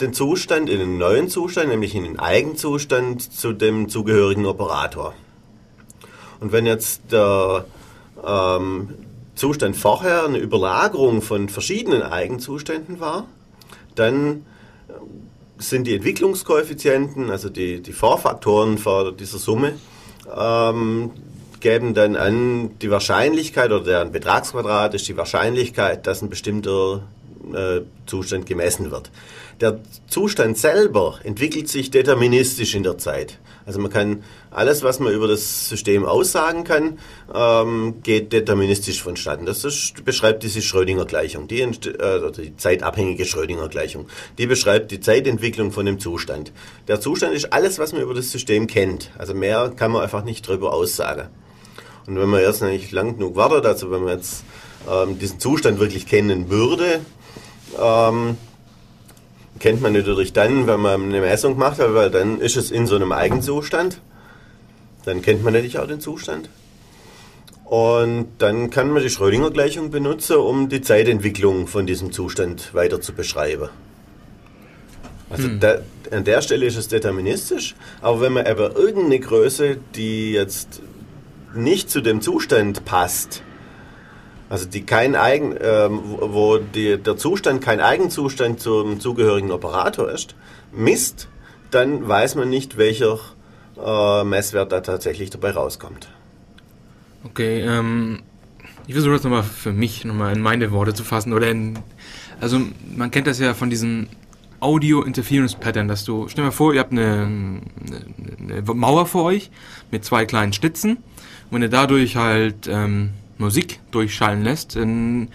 den Zustand in einen neuen Zustand, nämlich in den Eigenzustand zu dem zugehörigen Operator. Und wenn jetzt der ähm, Zustand vorher eine Überlagerung von verschiedenen Eigenzuständen war, dann sind die Entwicklungskoeffizienten, also die, die Vorfaktoren vor dieser Summe, ähm, geben dann an die Wahrscheinlichkeit oder deren Betragsquadrat ist die Wahrscheinlichkeit, dass ein bestimmter äh, Zustand gemessen wird. Der Zustand selber entwickelt sich deterministisch in der Zeit. Also man kann alles, was man über das System aussagen kann, ähm, geht deterministisch vonstatten. Das ist, beschreibt diese Schrödinger-Gleichung, die, äh, die zeitabhängige Schrödinger-Gleichung. Die beschreibt die Zeitentwicklung von dem Zustand. Der Zustand ist alles, was man über das System kennt. Also mehr kann man einfach nicht darüber aussagen. Und wenn man jetzt nicht lang genug wartet, also wenn man jetzt ähm, diesen Zustand wirklich kennen würde, ähm, kennt man natürlich dann, wenn man eine Messung macht, weil dann ist es in so einem Eigenzustand. Dann kennt man natürlich auch den Zustand. Und dann kann man die Schrödinger-Gleichung benutzen, um die Zeitentwicklung von diesem Zustand weiter zu beschreiben. Also hm. da, an der Stelle ist es deterministisch, aber wenn man aber irgendeine Größe, die jetzt nicht zu dem Zustand passt, also die kein Eigen, ähm, wo die, der Zustand kein Eigenzustand zum zugehörigen Operator ist, misst, dann weiß man nicht, welcher äh, Messwert da tatsächlich dabei rauskommt. Okay, ähm, ich versuche das nochmal für mich nochmal in meine Worte zu fassen. Oder in, also man kennt das ja von diesem Audio Interference Pattern, dass du, stell dir mal vor, ihr habt eine, eine, eine Mauer vor euch mit zwei kleinen Schnitzen. Und wenn ihr dadurch halt ähm, Musik durchschallen lässt, dann,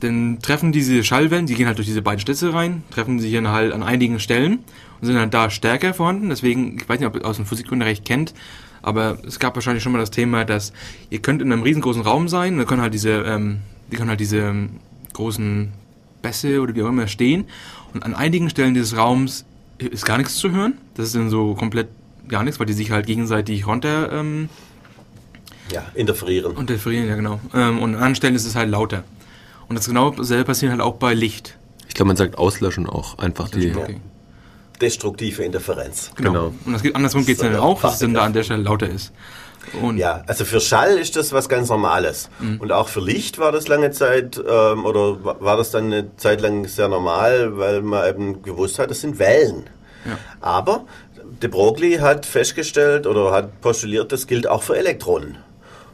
dann treffen diese Schallwellen, die gehen halt durch diese beiden Schlitze rein, treffen sich dann halt an einigen Stellen und sind dann da stärker vorhanden. Deswegen, ich weiß nicht, ob ihr aus dem Physikunterricht kennt, aber es gab wahrscheinlich schon mal das Thema, dass ihr könnt in einem riesengroßen Raum sein, da können halt diese, ähm, die können halt diese ähm, großen Bässe oder wie auch immer stehen und an einigen Stellen dieses Raums ist gar nichts zu hören. Das ist dann so komplett gar nichts, weil die sich halt gegenseitig runter ähm, ja, interferieren. Interferieren, ja genau. Ähm, und an anderen Stellen ist es halt lauter. Und das genau selbe passiert halt auch bei Licht. Ich glaube, man sagt auslöschen auch einfach die. Okay. Destruktive Interferenz. Genau. genau. Und das geht, andersrum geht es dann auch, dass es dann da an der Stelle lauter ist. Und ja, also für Schall ist das was ganz Normales. Mhm. Und auch für Licht war das lange Zeit, ähm, oder war das dann eine Zeit lang sehr normal, weil man eben gewusst hat, das sind Wellen. Ja. Aber de Broglie hat festgestellt oder hat postuliert, das gilt auch für Elektronen.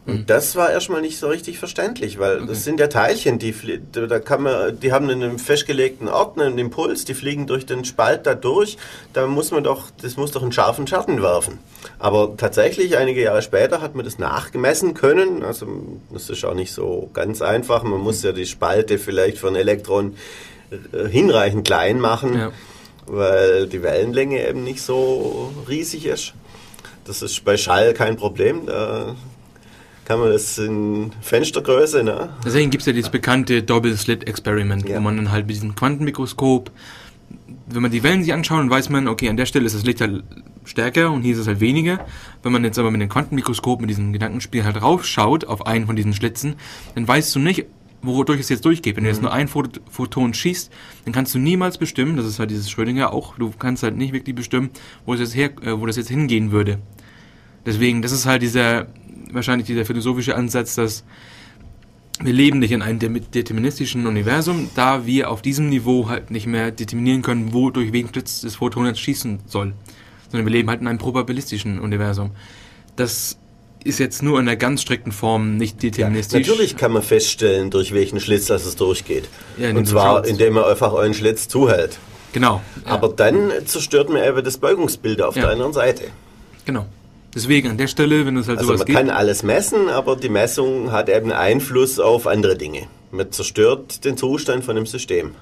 Und mhm. das war erstmal nicht so richtig verständlich, weil okay. das sind ja Teilchen, die, da kann man, die haben einen festgelegten Ort, einen Impuls, die fliegen durch den Spalt da durch. Da muss man doch, das muss doch einen scharfen Schatten werfen. Aber tatsächlich, einige Jahre später hat man das nachgemessen können. Also, das ist auch nicht so ganz einfach. Man muss ja die Spalte vielleicht von Elektron äh, hinreichend klein machen, ja. weil die Wellenlänge eben nicht so riesig ist. Das ist bei Schall kein Problem. Da kann man das in Fenstergröße, ne? Deswegen gibt es ja dieses bekannte Double-Slit-Experiment, ja. wo man dann halt mit diesem Quantenmikroskop, wenn man die Wellen sich anschaut, dann weiß man, okay, an der Stelle ist das Licht halt stärker und hier ist es halt weniger. Wenn man jetzt aber mit dem Quantenmikroskop, mit diesem Gedankenspiel halt raufschaut auf einen von diesen Schlitzen, dann weißt du nicht, wodurch es jetzt durchgeht. Wenn du jetzt nur ein Photon schießt, dann kannst du niemals bestimmen, das ist halt dieses Schrödinger auch, du kannst halt nicht wirklich bestimmen, wo, es jetzt her, äh, wo das jetzt hingehen würde. Deswegen, das ist halt dieser, wahrscheinlich dieser philosophische Ansatz, dass wir leben nicht in einem deterministischen Universum, da wir auf diesem Niveau halt nicht mehr determinieren können, wo durch wen Blitz das Photon jetzt schießen soll. Sondern wir leben halt in einem probabilistischen Universum. Das ist jetzt nur in einer ganz strikten Form nicht deterministisch. Ja, natürlich kann man feststellen, durch welchen Schlitz das es durchgeht. Ja, Und zwar, indem man einfach euren Schlitz zuhält. Genau. Aber dann zerstört man eben das Beugungsbild auf der anderen Seite. Genau. Deswegen an der Stelle, wenn es halt also sowas man gibt. Man kann alles messen, aber die Messung hat eben Einfluss auf andere Dinge. Man zerstört den Zustand von dem System.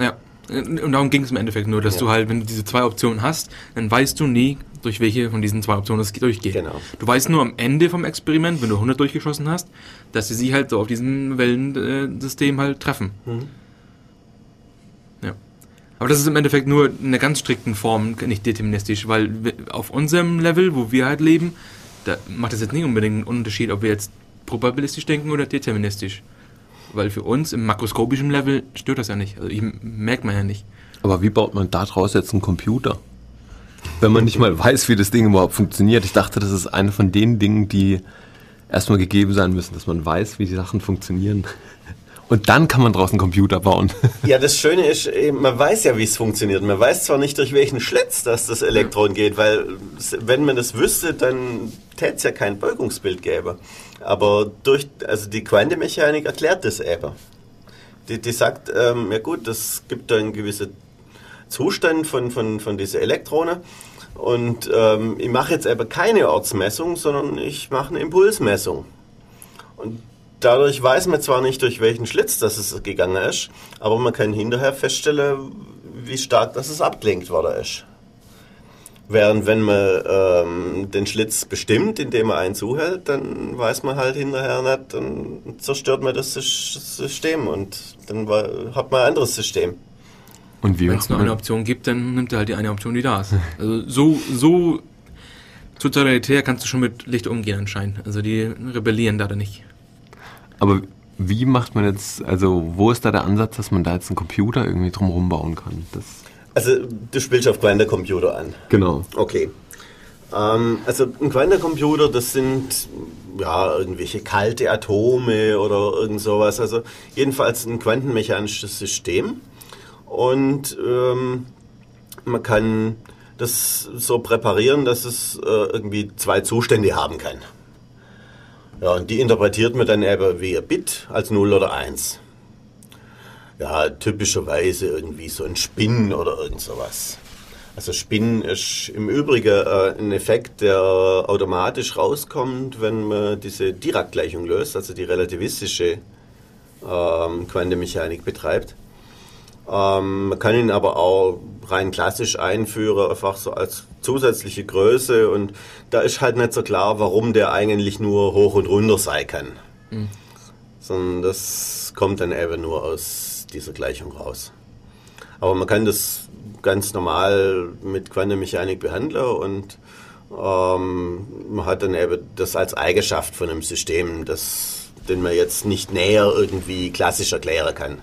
Ja, und darum ging es im Endeffekt nur, dass ja. du halt, wenn du diese zwei Optionen hast, dann weißt du nie, durch welche von diesen zwei Optionen es durchgeht. Genau. Du weißt nur am Ende vom Experiment, wenn du 100 durchgeschossen hast, dass sie sie halt so auf diesem Wellensystem halt treffen. Mhm. Aber das ist im Endeffekt nur in einer ganz strikten Form nicht deterministisch, weil auf unserem Level, wo wir halt leben, da macht es jetzt nicht unbedingt einen Unterschied, ob wir jetzt probabilistisch denken oder deterministisch. Weil für uns im makroskopischen Level stört das ja nicht. Also merkt man ja nicht. Aber wie baut man daraus jetzt einen Computer? Wenn man nicht mal weiß, wie das Ding überhaupt funktioniert. Ich dachte, das ist eine von den Dingen, die erstmal gegeben sein müssen, dass man weiß, wie die Sachen funktionieren. Und dann kann man draußen Computer bauen. Ja, das Schöne ist, man weiß ja, wie es funktioniert. Man weiß zwar nicht, durch welchen Schlitz das, das Elektron geht, weil wenn man das wüsste, dann täte es ja kein Beugungsbild gäbe. Aber durch, also die Quantenmechanik erklärt das eben. Die, die sagt, ähm, ja gut, das gibt einen gewissen Zustand von, von, von diesen Elektronen. Und ähm, ich mache jetzt eben keine Ortsmessung, sondern ich mache eine Impulsmessung. Und dadurch weiß man zwar nicht, durch welchen Schlitz das es gegangen ist, aber man kann hinterher feststellen, wie stark das es abgelenkt worden ist. Während wenn man ähm, den Schlitz bestimmt, indem man einen zuhält, dann weiß man halt hinterher nicht, dann zerstört man das System und dann hat man ein anderes System. Und Wenn es nur eine Option gibt, dann nimmt er halt die eine Option, die da ist. Also so, so totalitär kannst du schon mit Licht umgehen anscheinend. Also die rebellieren da nicht. Aber wie macht man jetzt, also wo ist da der Ansatz, dass man da jetzt einen Computer irgendwie drumherum bauen kann? Das also du spielst auf Quantencomputer an. Genau. Okay. Ähm, also ein Quantencomputer, das sind ja irgendwelche kalte Atome oder irgend sowas. Also jedenfalls ein quantenmechanisches System. Und ähm, man kann das so präparieren, dass es äh, irgendwie zwei Zustände haben kann. Ja, und die interpretiert man dann eben wie ein Bit als 0 oder 1. Ja, typischerweise irgendwie so ein Spin oder irgend sowas. Also Spin ist im Übrigen äh, ein Effekt, der automatisch rauskommt, wenn man diese Dirac-Gleichung löst, also die relativistische ähm, Quantenmechanik betreibt. Ähm, man kann ihn aber auch rein klassisch einführen, einfach so als zusätzliche Größe und da ist halt nicht so klar, warum der eigentlich nur hoch und runter sein kann. Mhm. Sondern das kommt dann eben nur aus dieser Gleichung raus. Aber man kann das ganz normal mit Quantenmechanik behandeln und ähm, man hat dann eben das als Eigenschaft von einem System, das, den man jetzt nicht näher irgendwie klassisch erklären kann.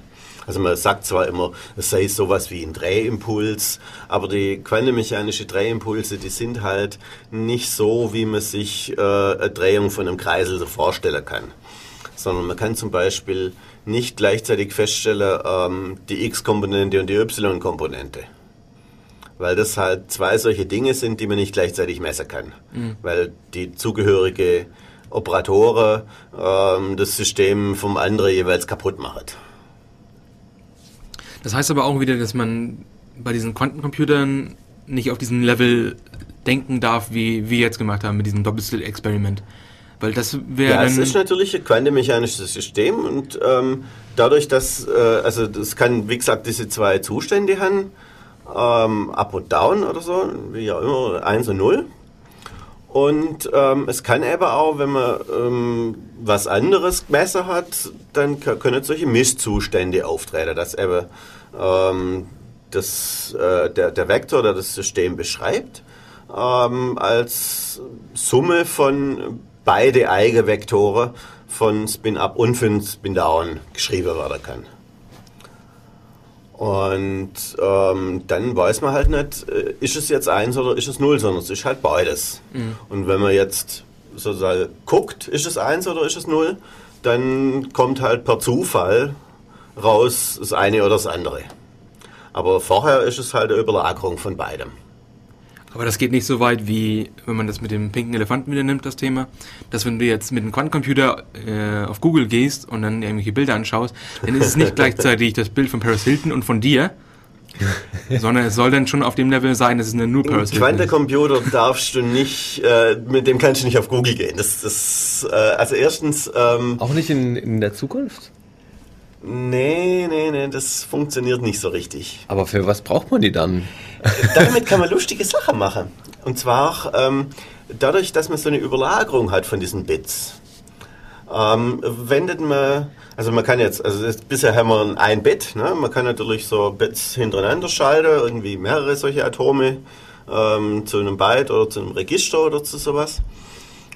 Also man sagt zwar immer, es sei sowas wie ein Drehimpuls, aber die quantenmechanische Drehimpulse, die sind halt nicht so, wie man sich äh, eine Drehung von einem Kreisel so vorstellen kann. Sondern man kann zum Beispiel nicht gleichzeitig feststellen, ähm, die X-Komponente und die Y-Komponente. Weil das halt zwei solche Dinge sind, die man nicht gleichzeitig messen kann. Mhm. Weil die zugehörige Operatoren ähm, das System vom anderen jeweils kaputt machen. Das heißt aber auch wieder, dass man bei diesen Quantencomputern nicht auf diesem Level denken darf, wie wir jetzt gemacht haben mit diesem Doppelslit-Experiment. Weil das wäre. Ja, es ist natürlich ein quantenmechanisches System und ähm, dadurch, dass, äh, also das kann, wie gesagt, diese zwei Zustände haben, ähm, Up und Down oder so, wie auch immer, 1 und 0. Und ähm, es kann eben auch, wenn man ähm, was anderes gemessen hat, dann können solche Mischzustände auftreten, dass eben ähm, das, äh, der, der Vektor, der das System beschreibt, ähm, als Summe von beide Eigenvektoren von Spin-Up und von Spin-Down geschrieben werden kann. Und ähm, dann weiß man halt nicht, äh, ist es jetzt eins oder ist es null, sondern es ist halt beides. Mhm. Und wenn man jetzt sozusagen guckt, ist es eins oder ist es null, dann kommt halt per Zufall raus das eine oder das andere. Aber vorher ist es halt eine Überlagerung von beidem. Aber das geht nicht so weit, wie wenn man das mit dem pinken Elefanten wieder nimmt, das Thema. Dass wenn du jetzt mit dem Quantencomputer äh, auf Google gehst und dann irgendwelche Bilder anschaust, dann ist es nicht gleichzeitig das Bild von Paris Hilton und von dir, sondern es soll dann schon auf dem Level sein, dass es eine nur Paris Hilton Quantencomputer darfst du nicht, äh, mit dem kannst du nicht auf Google gehen. Das, das, äh, also erstens... Ähm, Auch nicht in, in der Zukunft? Nee, nee, nee, das funktioniert nicht so richtig. Aber für was braucht man die dann? Damit kann man lustige Sachen machen. Und zwar ähm, dadurch, dass man so eine Überlagerung hat von diesen Bits. Ähm, wendet man, also man kann jetzt, also das, bisher haben wir ein Bit, ne? man kann natürlich so Bits hintereinander schalten, irgendwie mehrere solche Atome ähm, zu einem Byte oder zu einem Register oder zu sowas.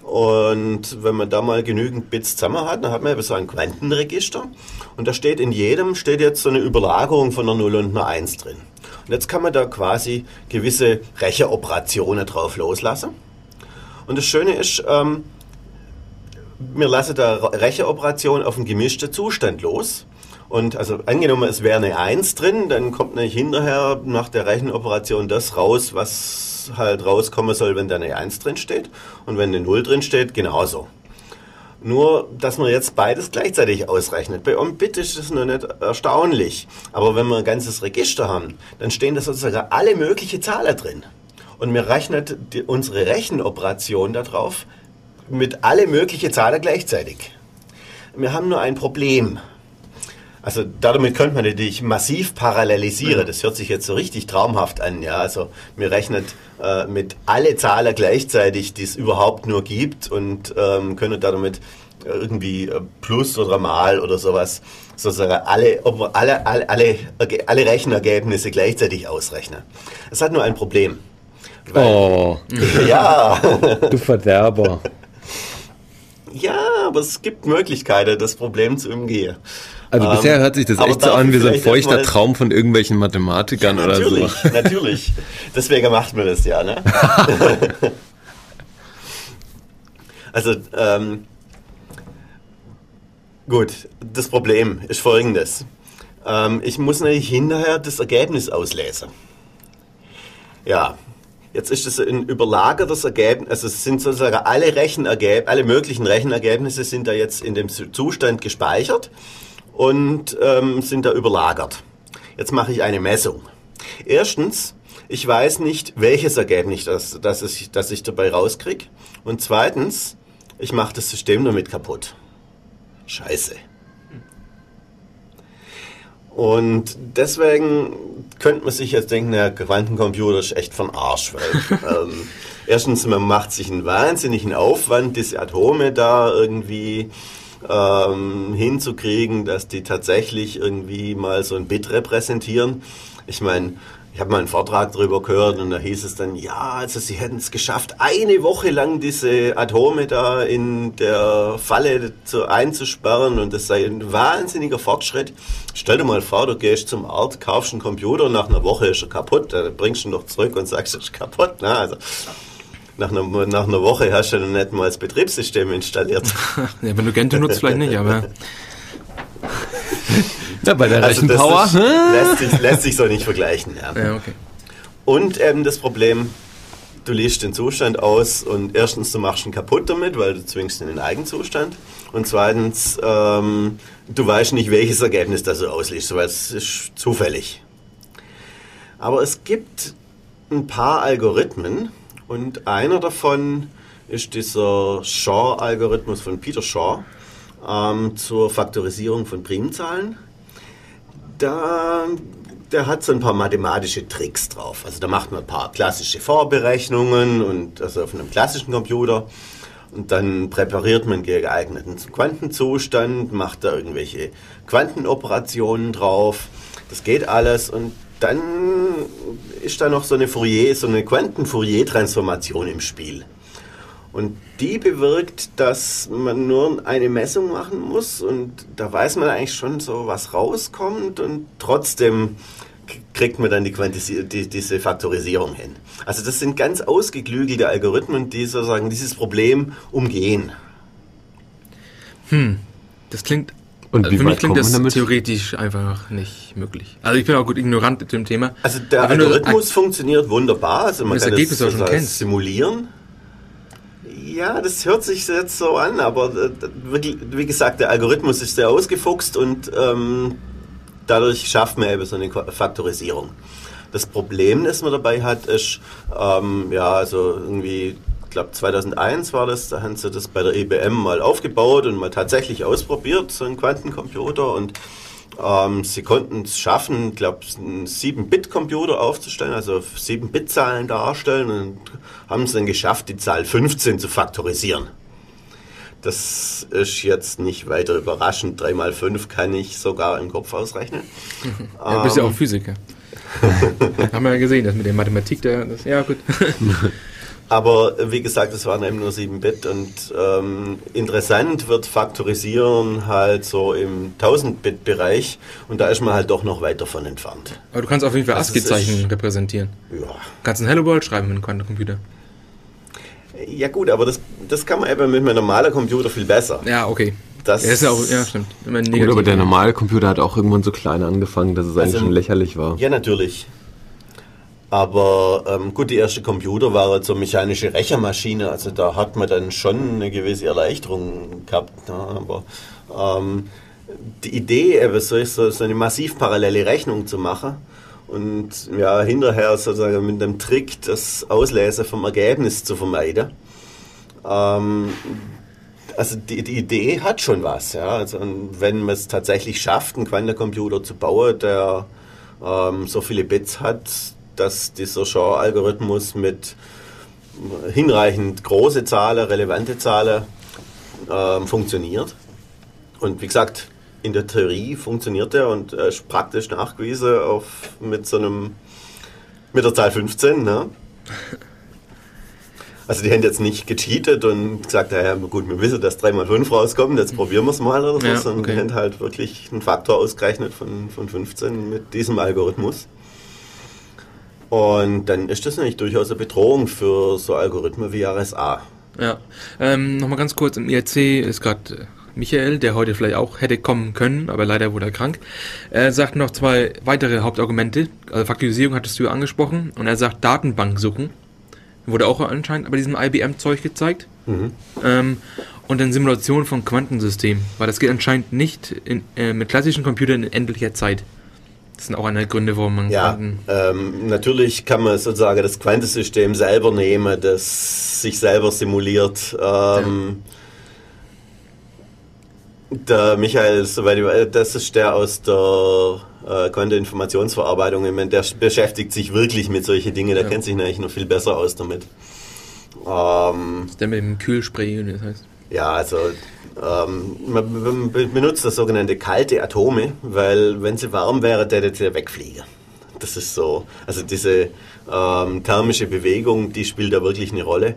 Und wenn man da mal genügend Bits zusammen hat, dann hat man eben so ein Quantenregister. Und da steht in jedem steht jetzt so eine Überlagerung von einer 0 und einer 1 drin. Und jetzt kann man da quasi gewisse Rechenoperationen drauf loslassen. Und das Schöne ist, ähm, wir lassen da Rechenoperationen auf einen gemischten Zustand los. Und also angenommen, es wäre eine 1 drin, dann kommt nämlich hinterher nach der Rechenoperation das raus, was halt rauskommen soll, wenn da eine 1 drin steht. Und wenn eine 0 drin steht, genauso. Nur, dass man jetzt beides gleichzeitig ausrechnet. Bei OMBIT ist das noch nicht erstaunlich. Aber wenn wir ein ganzes Register haben, dann stehen da sozusagen alle möglichen Zahlen drin. Und wir rechnen die, unsere Rechenoperation darauf mit alle möglichen Zahlen gleichzeitig. Wir haben nur ein Problem. Also damit könnte man natürlich massiv parallelisieren. Das hört sich jetzt so richtig traumhaft an. Ja, also wir rechnen äh, mit alle Zahlen gleichzeitig, die es überhaupt nur gibt und ähm, können damit irgendwie äh, Plus oder Mal oder sowas sozusagen alle, alle, alle, alle, alle Rechenergebnisse gleichzeitig ausrechnen. Es hat nur ein Problem. Weil, oh. ja. Du Verderber. Ja, aber es gibt Möglichkeiten, das Problem zu umgehen. Also bisher ähm, hört sich das echt so an wie so ein feuchter Traum von irgendwelchen Mathematikern ja, oder so. Natürlich, natürlich. Deswegen macht man das ja, ne? also, ähm, gut, das Problem ist folgendes. Ähm, ich muss natürlich hinterher das Ergebnis auslesen. Ja, Jetzt ist es ein überlagertes Ergebnis, also es sind sozusagen alle Rechenergebnisse, alle möglichen Rechenergebnisse sind da jetzt in dem Zustand gespeichert und ähm, sind da überlagert. Jetzt mache ich eine Messung. Erstens, ich weiß nicht, welches Ergebnis das, das, ich, das ich dabei rauskriege. Und zweitens, ich mache das System damit kaputt. Scheiße. Und deswegen könnte man sich jetzt denken, der Quantencomputer ist echt von Arsch. Weil, ähm, erstens, man macht sich einen wahnsinnigen Aufwand, diese Atome da irgendwie ähm, hinzukriegen, dass die tatsächlich irgendwie mal so ein Bit repräsentieren. Ich meine, ich habe mal einen Vortrag darüber gehört und da hieß es dann, ja, also sie hätten es geschafft, eine Woche lang diese Atome da in der Falle zu, einzusperren und das sei ein wahnsinniger Fortschritt. Stell dir mal vor, du gehst zum Arzt, kaufst einen Computer, nach einer Woche ist er kaputt, dann bringst du ihn noch zurück und sagst, er ist kaputt. Ne? Also, nach einer, nach einer Woche hast du dann nicht mal das Betriebssystem installiert. ja, wenn du Gente nutzt, vielleicht nicht, aber. ja, bei der also Rechenpower. Ist, lässt, sich, lässt sich so nicht vergleichen. Ja. ja okay. Und eben das Problem, du liest den Zustand aus und erstens, du machst ihn kaputt damit, weil du zwingst in den Eigenzustand. Und zweitens, ähm, du weißt nicht, welches Ergebnis das du ausliest, weil es ist zufällig. Aber es gibt ein paar Algorithmen, und einer davon ist dieser Shaw-Algorithmus von Peter Shaw ähm, zur Faktorisierung von Primzahlen. Da, der hat so ein paar mathematische Tricks drauf. Also da macht man ein paar klassische Vorberechnungen und also auf einem klassischen Computer. Und dann präpariert man geeigneten Quantenzustand, macht da irgendwelche Quantenoperationen drauf. Das geht alles und dann ist da noch so eine Fourier, so eine Quanten-Fourier-Transformation im Spiel. Und die bewirkt, dass man nur eine Messung machen muss und da weiß man eigentlich schon so, was rauskommt und trotzdem kriegt man dann die, die diese Faktorisierung hin. Also das sind ganz ausgeklügelte Algorithmen, die sozusagen dieses Problem umgehen. Hm, das klingt und also für mich klingt das damit? theoretisch einfach nicht möglich. Also ich bin auch gut ignorant zu dem Thema. Also der Aber Algorithmus funktioniert wunderbar. Also man das kann Ergebnis das, das simulieren. Ja, das hört sich jetzt so an, aber äh, wie gesagt, der Algorithmus ist sehr ausgefuchst und ähm, dadurch schafft man eben so eine Faktorisierung. Das Problem, das man dabei hat, ist, ähm, ja, also irgendwie glaube 2001 war das, da haben sie das bei der IBM mal aufgebaut und mal tatsächlich ausprobiert, so einen Quantencomputer und ähm, sie konnten es schaffen, glaube einen 7-Bit-Computer aufzustellen, also 7-Bit-Zahlen darstellen und haben es dann geschafft, die Zahl 15 zu faktorisieren. Das ist jetzt nicht weiter überraschend. 3 mal 5 kann ich sogar im Kopf ausrechnen. ja, du bist ja auch ähm, Physiker. haben wir ja gesehen, das mit der Mathematik, das, ja gut. Aber wie gesagt, es waren eben nur 7 Bit und ähm, interessant wird Faktorisieren halt so im 1000-Bit-Bereich und da ist man halt doch noch weit davon entfernt. Aber du kannst auf jeden Fall also ASCII-Zeichen repräsentieren. Ja. Du kannst ein Hello World schreiben mit einem Quantencomputer. Ja gut, aber das, das kann man eben mit einem normalen Computer viel besser. Ja, okay. Das ja, ist ja, auch, ja stimmt. Gut, aber der normale Computer hat auch irgendwann so klein angefangen, dass es eigentlich also, schon lächerlich war. Ja, natürlich. Aber ähm, gut, die erste Computer war halt so mechanische Rechnermaschine, also da hat man dann schon eine gewisse Erleichterung gehabt. Ne? Aber ähm, die Idee, eben so, so, eine massiv parallele Rechnung zu machen und ja, hinterher sozusagen mit einem Trick das Auslesen vom Ergebnis zu vermeiden. Ähm, also die, die, Idee hat schon was, ja. Also wenn man es tatsächlich schafft, einen Quantencomputer zu bauen, der ähm, so viele Bits hat, dass dieser Shaw-Algorithmus mit hinreichend große Zahlen, relevante Zahlen äh, funktioniert. Und wie gesagt, in der Theorie funktioniert er und er ist praktisch nachgewiesen auf, mit so einem mit der Zahl 15. Ne? Also die haben jetzt nicht gecheatet und gesagt, ja gut, wir wissen, dass 3 mal 5 rauskommt, jetzt probieren wir es mal oder so, ja, sondern okay. die haben halt wirklich einen Faktor ausgerechnet von, von 15 mit diesem Algorithmus. Und dann ist das nämlich durchaus eine Bedrohung für so Algorithmen wie RSA. Ja, ähm, nochmal ganz kurz, im IRC ist gerade äh, Michael, der heute vielleicht auch hätte kommen können, aber leider wurde er krank. Er sagt noch zwei weitere Hauptargumente. Also Faktorisierung hattest du ja angesprochen. Und er sagt Datenbank suchen. Wurde auch anscheinend bei diesem IBM-Zeug gezeigt. Mhm. Ähm, und dann Simulation von Quantensystemen. Weil das geht anscheinend nicht in, äh, mit klassischen Computern in endlicher Zeit. Das sind auch eine der Gründe, warum man. Ja, ähm, natürlich kann man sozusagen das Quantensystem selber nehmen, das sich selber simuliert. Ähm, ja. Der Michael, soweit ich weiß, das ist der aus der äh, Quanteninformationsverarbeitung. Ich meine, der beschäftigt sich wirklich mit solchen Dingen, der ja. kennt sich eigentlich noch viel besser aus damit. Ähm, das ist der mit dem Kühlspray, das heißt. Ja, also ähm, man benutzt das sogenannte kalte Atome, weil wenn sie warm wäre, täte sie wegfliegen. Das ist so, also diese ähm, thermische Bewegung, die spielt da wirklich eine Rolle.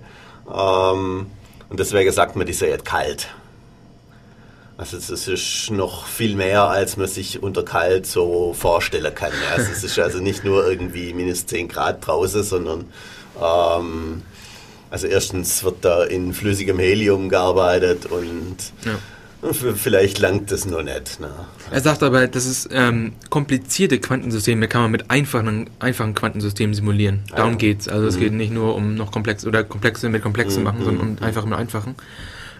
Ähm, und deswegen sagt man, die sei kalt. Also es ist noch viel mehr, als man sich unter kalt so vorstellen kann. Also es ist also nicht nur irgendwie minus 10 Grad draußen, sondern ähm, also erstens wird da in flüssigem Helium gearbeitet und ja. vielleicht langt das noch nicht. Ne? Er sagt aber, das ist ähm, komplizierte Quantensysteme kann man mit einfachen, einfachen Quantensystemen simulieren. Darum ja. es. Also mhm. es geht nicht nur um noch komplex oder komplexe mit komplexen mhm. machen, sondern um einfach mit einfachen.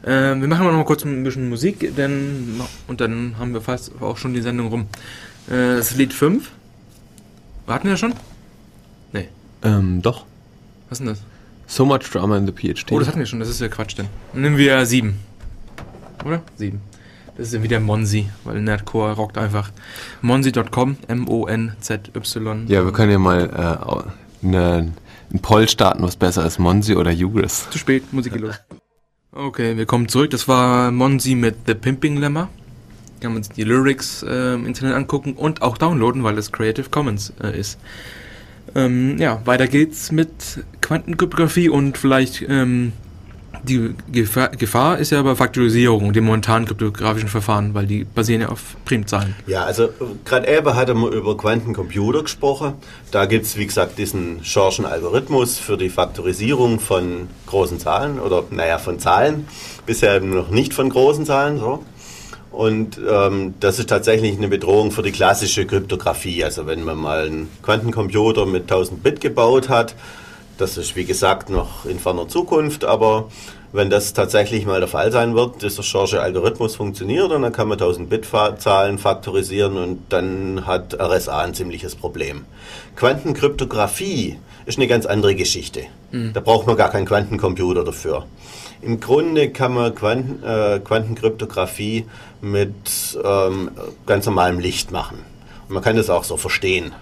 Ähm, wir machen noch mal kurz ein bisschen Musik, denn und dann haben wir fast auch schon die Sendung rum. Äh, das ist Lied 5. Warten wir schon? Nee. Ähm, doch. Was ist denn das? So much drama in the PhD. Oh, das hatten wir schon, das ist ja Quatsch denn. Dann nehmen wir sieben. Oder? Sieben. Das ist ja wieder Monzi, weil Nerdcore rockt einfach. Monzi.com, M-O-N-Z-Y. Ja, wir können ja mal äh, eine, einen Poll starten, was besser ist, Monzi oder Hugris. Zu spät, Musik los. Okay, wir kommen zurück. Das war Monzi mit The Pimping Lemma. Kann man uns die Lyrics äh, im Internet angucken und auch downloaden, weil das Creative Commons äh, ist. Ähm, ja, weiter geht's mit Quantenkryptographie und vielleicht ähm, Die Gefahr, Gefahr, ist ja bei Faktorisierung, dem momentanen kryptografischen Verfahren, weil die basieren ja auf Primzahlen. Ja, also gerade eben hat er über Quantencomputer gesprochen. Da gibt es, wie gesagt, diesen Schorschen Algorithmus für die Faktorisierung von großen Zahlen oder, naja, von Zahlen. Bisher noch nicht von großen Zahlen. So. Und ähm, das ist tatsächlich eine Bedrohung für die klassische Kryptographie. Also wenn man mal einen Quantencomputer mit 1000 Bit gebaut hat, das ist wie gesagt noch in ferner Zukunft, aber wenn das tatsächlich mal der Fall sein wird, dieser Schorche Algorithmus funktioniert und dann kann man 1000 Bit Zahlen faktorisieren und dann hat RSA ein ziemliches Problem. Quantenkryptographie ist eine ganz andere Geschichte. Mhm. Da braucht man gar keinen Quantencomputer dafür. Im Grunde kann man Quanten, äh, Quantenkryptographie mit ähm, ganz normalem Licht machen. Und man kann das auch so verstehen.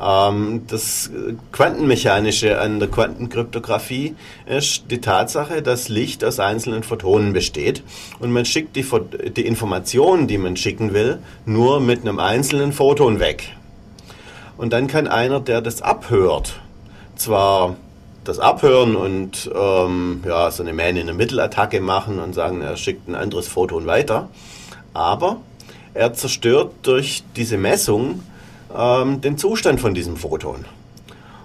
Ähm, das Quantenmechanische an der Quantenkryptographie ist die Tatsache, dass Licht aus einzelnen Photonen besteht und man schickt die, die Informationen, die man schicken will, nur mit einem einzelnen Photon weg. Und dann kann einer, der das abhört, zwar das abhören und ähm, ja, so eine Man-in-the-Middle-Attacke machen und sagen, er schickt ein anderes Photon weiter. Aber er zerstört durch diese Messung ähm, den Zustand von diesem Photon.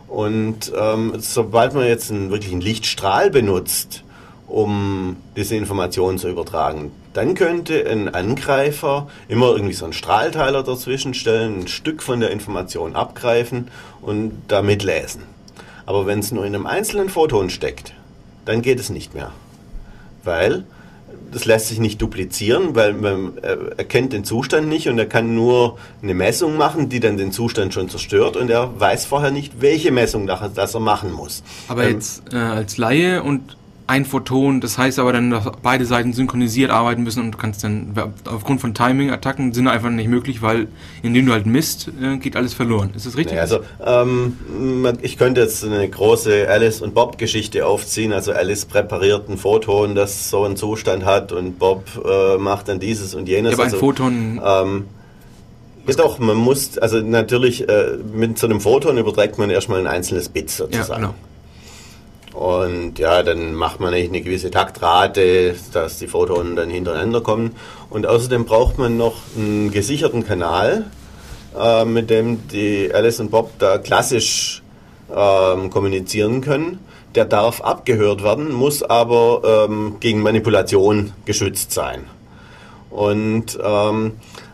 Und ähm, sobald man jetzt einen wirklichen Lichtstrahl benutzt, um diese Informationen zu übertragen, dann könnte ein Angreifer immer irgendwie so einen Strahlteiler dazwischen stellen, ein Stück von der Information abgreifen und damit lesen. Aber wenn es nur in einem einzelnen Photon steckt, dann geht es nicht mehr. Weil das lässt sich nicht duplizieren, weil man erkennt den Zustand nicht und er kann nur eine Messung machen, die dann den Zustand schon zerstört und er weiß vorher nicht, welche Messung das er machen muss. Aber ähm, jetzt äh, als Laie und ein Photon, das heißt aber dann, dass beide Seiten synchronisiert arbeiten müssen und du kannst dann, aufgrund von Timing-Attacken sind einfach nicht möglich, weil indem du halt misst, äh, geht alles verloren. Ist das richtig? also, ähm, ich könnte jetzt eine große Alice und Bob-Geschichte aufziehen. Also Alice präpariert ein Photon, das so einen Zustand hat und Bob äh, macht dann dieses und jenes. Ja, aber also, ein Photon... Ähm, ja doch, man muss, also natürlich, äh, mit so einem Photon überträgt man erstmal ein einzelnes Bit sozusagen. Ja, genau. Und ja, dann macht man eine gewisse Taktrate, dass die Photonen dann hintereinander kommen. Und außerdem braucht man noch einen gesicherten Kanal, äh, mit dem die Alice und Bob da klassisch äh, kommunizieren können. Der darf abgehört werden, muss aber ähm, gegen Manipulation geschützt sein. Und ähm,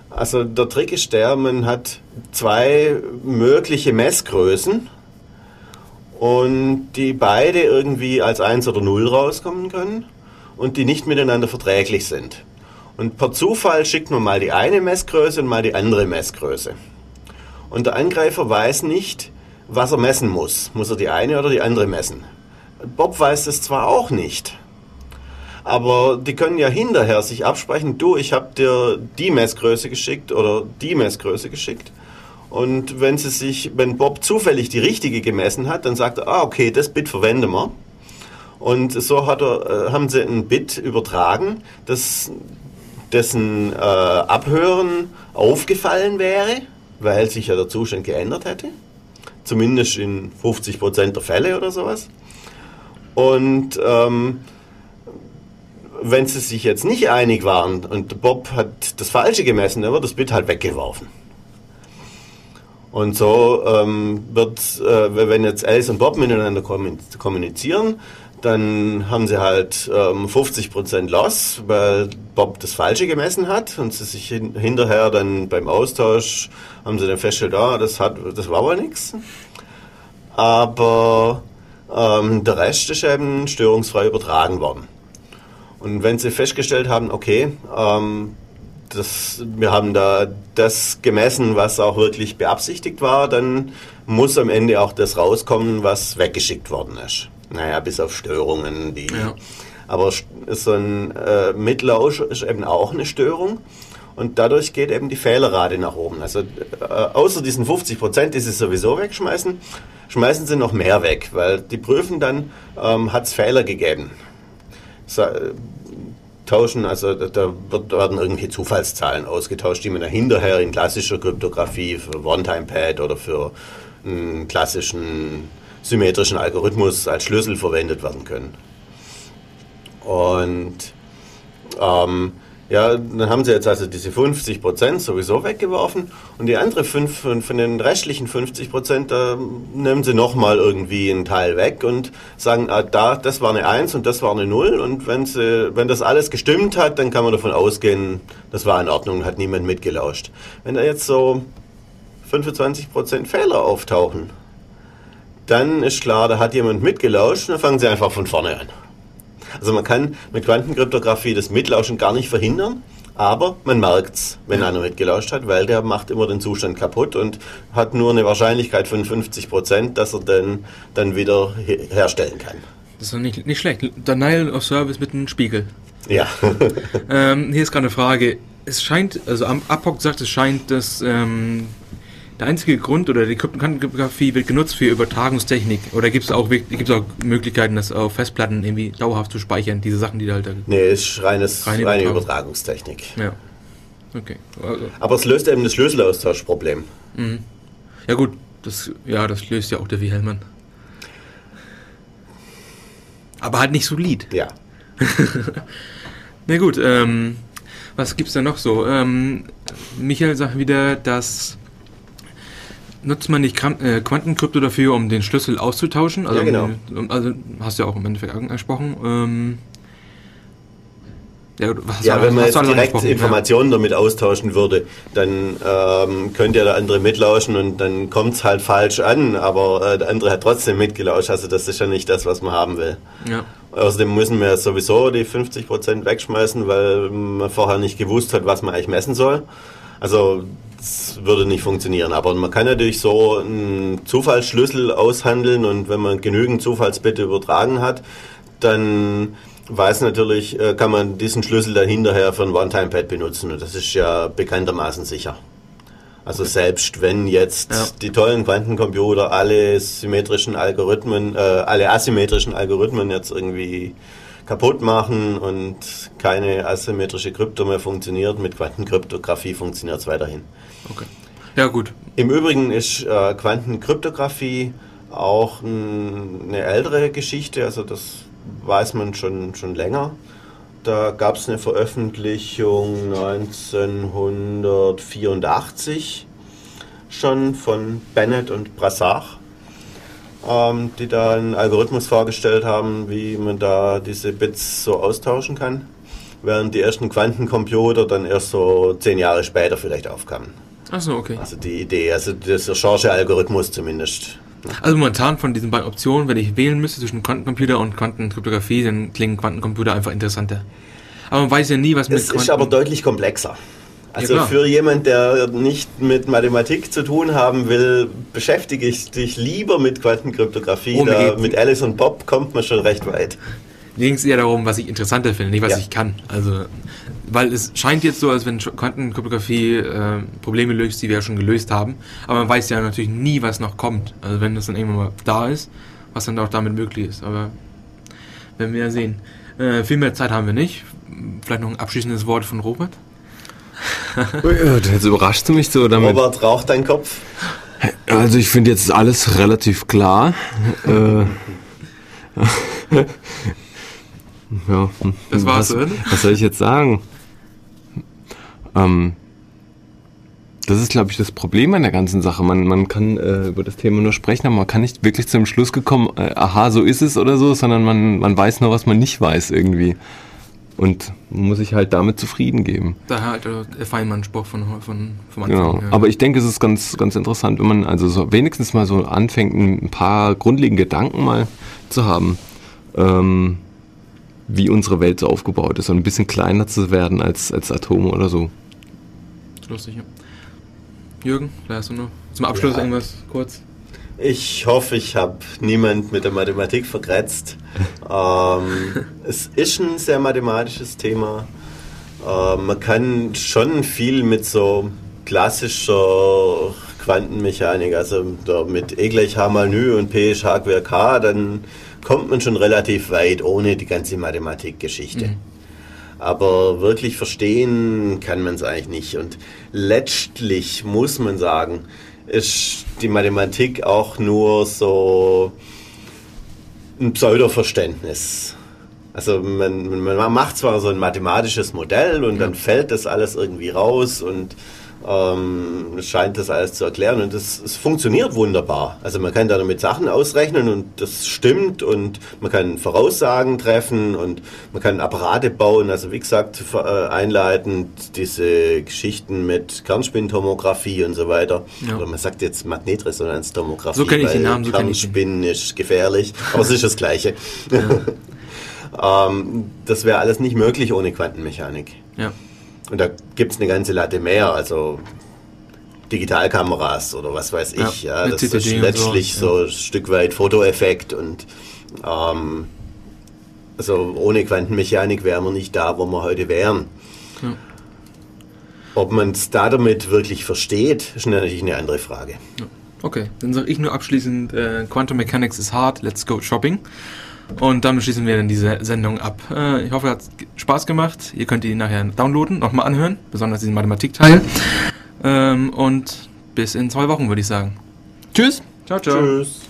also der Trick ist der, man hat zwei mögliche Messgrößen und die beide irgendwie als 1 oder 0 rauskommen können und die nicht miteinander verträglich sind. Und per Zufall schickt man mal die eine Messgröße und mal die andere Messgröße. Und der Angreifer weiß nicht, was er messen muss. Muss er die eine oder die andere messen? Bob weiß das zwar auch nicht, aber die können ja hinterher sich absprechen, du, ich habe dir die Messgröße geschickt oder die Messgröße geschickt. Und wenn sie sich, wenn Bob zufällig die richtige gemessen hat, dann sagt er, ah, okay, das Bit verwenden wir. Und so hat er, äh, haben sie ein Bit übertragen, das, dessen äh, Abhören aufgefallen wäre, weil sich ja der Zustand geändert hätte. Zumindest in 50% der Fälle oder sowas. Und ähm, wenn sie sich jetzt nicht einig waren und Bob hat das Falsche gemessen, dann wird das Bit halt weggeworfen. Und so ähm, wird, äh, wenn jetzt Alice und Bob miteinander kommunizieren, dann haben sie halt ähm, 50% Loss, weil Bob das Falsche gemessen hat und sie sich hin hinterher dann beim Austausch haben sie dann festgestellt, ah, das, hat, das war wohl nichts. Aber ähm, der Rest ist eben störungsfrei übertragen worden. Und wenn sie festgestellt haben, okay, ähm, das, wir haben da das gemessen, was auch wirklich beabsichtigt war, dann muss am Ende auch das rauskommen, was weggeschickt worden ist. Naja, bis auf Störungen, die. Ja. Aber so ein äh, Mitlausch ist eben auch eine Störung. Und dadurch geht eben die Fehlerrate nach oben. Also äh, außer diesen 50 Prozent, die sie sowieso wegschmeißen, schmeißen sie noch mehr weg, weil die prüfen dann, ähm, hat es Fehler gegeben. So, tauschen. Also da wird, werden irgendwelche Zufallszahlen ausgetauscht, die man dann hinterher in klassischer Kryptographie für One-Time-Pad oder für einen klassischen symmetrischen Algorithmus als Schlüssel verwendet werden können. Und ähm, ja, dann haben sie jetzt also diese 50 Prozent sowieso weggeworfen und die andere fünf, von, den restlichen 50 Prozent, da nehmen sie nochmal irgendwie einen Teil weg und sagen, ah, da, das war eine 1 und das war eine 0 und wenn, sie, wenn das alles gestimmt hat, dann kann man davon ausgehen, das war in Ordnung, hat niemand mitgelauscht. Wenn da jetzt so 25 Prozent Fehler auftauchen, dann ist klar, da hat jemand mitgelauscht und dann fangen sie einfach von vorne an. Also man kann mit Quantenkryptographie das Mitlauschen gar nicht verhindern, aber man merkt es, wenn einer mitgelauscht hat, weil der macht immer den Zustand kaputt und hat nur eine Wahrscheinlichkeit von 50 Prozent, dass er den dann wieder herstellen kann. Das ist doch nicht, nicht schlecht. Denial of Service mit einem Spiegel. Ja. ähm, hier ist gerade eine Frage. Es scheint, also Apoc sagt, es scheint, dass ähm, der einzige Grund oder die Kryptographie wird genutzt für Übertragungstechnik. Oder gibt es auch, gibt's auch Möglichkeiten, das auf Festplatten irgendwie dauerhaft zu speichern, diese Sachen, die da halt. Da nee, ist reines, reine, reine Übertragungstechnik. Ja. Okay. Also. Aber es löst eben das Schlüsselaustauschproblem. Mhm. Ja, gut, das, ja, das löst ja auch der Wilhelmann. Aber halt nicht solid. Ja. Na gut, ähm, was gibt's da noch so? Ähm, Michael sagt wieder, dass nutzt man nicht äh, Quantenkrypto dafür, um den Schlüssel auszutauschen? Also, ja, genau. Also hast du ja auch im Endeffekt angesprochen. Ähm, ja, ja wenn man jetzt direkt Informationen ja. damit austauschen würde, dann ähm, könnte ja der andere mitlauschen und dann kommt es halt falsch an, aber äh, der andere hat trotzdem mitgelauscht. Also das ist ja nicht das, was man haben will. Ja. Außerdem müssen wir sowieso die 50% wegschmeißen, weil man vorher nicht gewusst hat, was man eigentlich messen soll. Also das würde nicht funktionieren. Aber man kann natürlich so einen Zufallsschlüssel aushandeln und wenn man genügend Zufallsbitte übertragen hat, dann weiß natürlich, äh, kann man diesen Schlüssel dann hinterher für ein One-Time-Pad benutzen und das ist ja bekanntermaßen sicher. Also selbst wenn jetzt ja. die tollen Quantencomputer alle symmetrischen Algorithmen, äh, alle asymmetrischen Algorithmen jetzt irgendwie kaputt machen und keine asymmetrische Krypto mehr funktioniert. Mit Quantenkryptographie funktioniert es weiterhin. Okay. Ja, gut. Im Übrigen ist äh, Quantenkryptographie auch ein, eine ältere Geschichte, also das weiß man schon, schon länger. Da gab es eine Veröffentlichung 1984 schon von Bennett und Brassard ähm, die da einen Algorithmus vorgestellt haben, wie man da diese Bits so austauschen kann, während die ersten Quantencomputer dann erst so zehn Jahre später vielleicht aufkamen. Achso, okay. Also die Idee, also der Charge-Algorithmus zumindest. Also momentan von diesen beiden Optionen, wenn ich wählen müsste zwischen Quantencomputer und Quantenkryptographie, dann klingen Quantencomputer einfach interessanter. Aber man weiß ja nie, was mit Es ist aber deutlich komplexer. Also ja, für jemand, der nicht mit Mathematik zu tun haben will, beschäftige ich dich lieber mit Quantenkryptographie. Oh, mit Alice und Bob kommt man schon recht weit. Mir ging es eher darum, was ich interessanter finde, nicht was ja. ich kann. Also, weil es scheint jetzt so, als wenn Quantenkryptographie äh, Probleme löst, die wir ja schon gelöst haben. Aber man weiß ja natürlich nie, was noch kommt. Also wenn das dann irgendwann mal da ist, was dann auch damit möglich ist. Aber werden wir ja sehen. Äh, viel mehr Zeit haben wir nicht. Vielleicht noch ein abschließendes Wort von Robert. Jetzt überrascht du mich so damit. Robert, raucht dein Kopf? Also ich finde jetzt alles relativ klar. äh, ja, das war's, was, was soll ich jetzt sagen? Ähm, das ist, glaube ich, das Problem an der ganzen Sache. Man, man kann äh, über das Thema nur sprechen, aber man kann nicht wirklich zum Schluss gekommen, äh, aha, so ist es oder so, sondern man, man weiß nur, was man nicht weiß irgendwie. Und muss sich halt damit zufrieden geben. Da halt der Feinmann-Spruch von, von, vom Anfang. Genau. Ja. Aber ich denke, es ist ganz, ganz interessant, wenn man also so wenigstens mal so anfängt, ein paar grundlegende Gedanken mal zu haben, ähm, wie unsere Welt so aufgebaut ist und ein bisschen kleiner zu werden als, als Atome oder so. Lustig, ja. Jürgen, da hast du noch zum Abschluss ja. irgendwas kurz? Ich hoffe, ich habe niemand mit der Mathematik vergrätzt. ähm, es ist ein sehr mathematisches Thema. Ähm, man kann schon viel mit so klassischer Quantenmechanik, also mit E gleich H mal Nü und P ist H quer K, dann kommt man schon relativ weit ohne die ganze Mathematikgeschichte. Mhm. Aber wirklich verstehen kann man es eigentlich nicht. Und letztlich muss man sagen, ist die Mathematik auch nur so ein Pseudoverständnis. Also man, man macht zwar so ein mathematisches Modell und ja. dann fällt das alles irgendwie raus und ähm, scheint das alles zu erklären und es funktioniert wunderbar. Also man kann da damit Sachen ausrechnen und das stimmt und man kann Voraussagen treffen und man kann Apparate bauen, also wie gesagt äh, einleitend diese Geschichten mit Kernspintomographie und so weiter. Ja. Oder man sagt jetzt Magnetresonanztomographie. So kenne ich den Namen. So Kernspin ist gefährlich, aber es ist das Gleiche. Ja. ähm, das wäre alles nicht möglich ohne Quantenmechanik. Ja. Und da gibt es eine ganze Latte mehr, also Digitalkameras oder was weiß ich. Ja, ja das ist letztlich so, so, ein Stück weit Fotoeffekt und ähm, also ohne Quantenmechanik wären wir nicht da, wo wir heute wären. Ja. Ob man es da damit wirklich versteht, ist natürlich eine andere Frage. Okay, dann sage ich nur abschließend, äh, Quantum Mechanics is hard, let's go shopping. Und damit schließen wir dann diese Sendung ab. Äh, ich hoffe, es hat Spaß gemacht. Ihr könnt die nachher downloaden, nochmal anhören, besonders diesen Mathematikteil. Ähm, und bis in zwei Wochen, würde ich sagen. Tschüss. Ciao, ciao. Tschüss.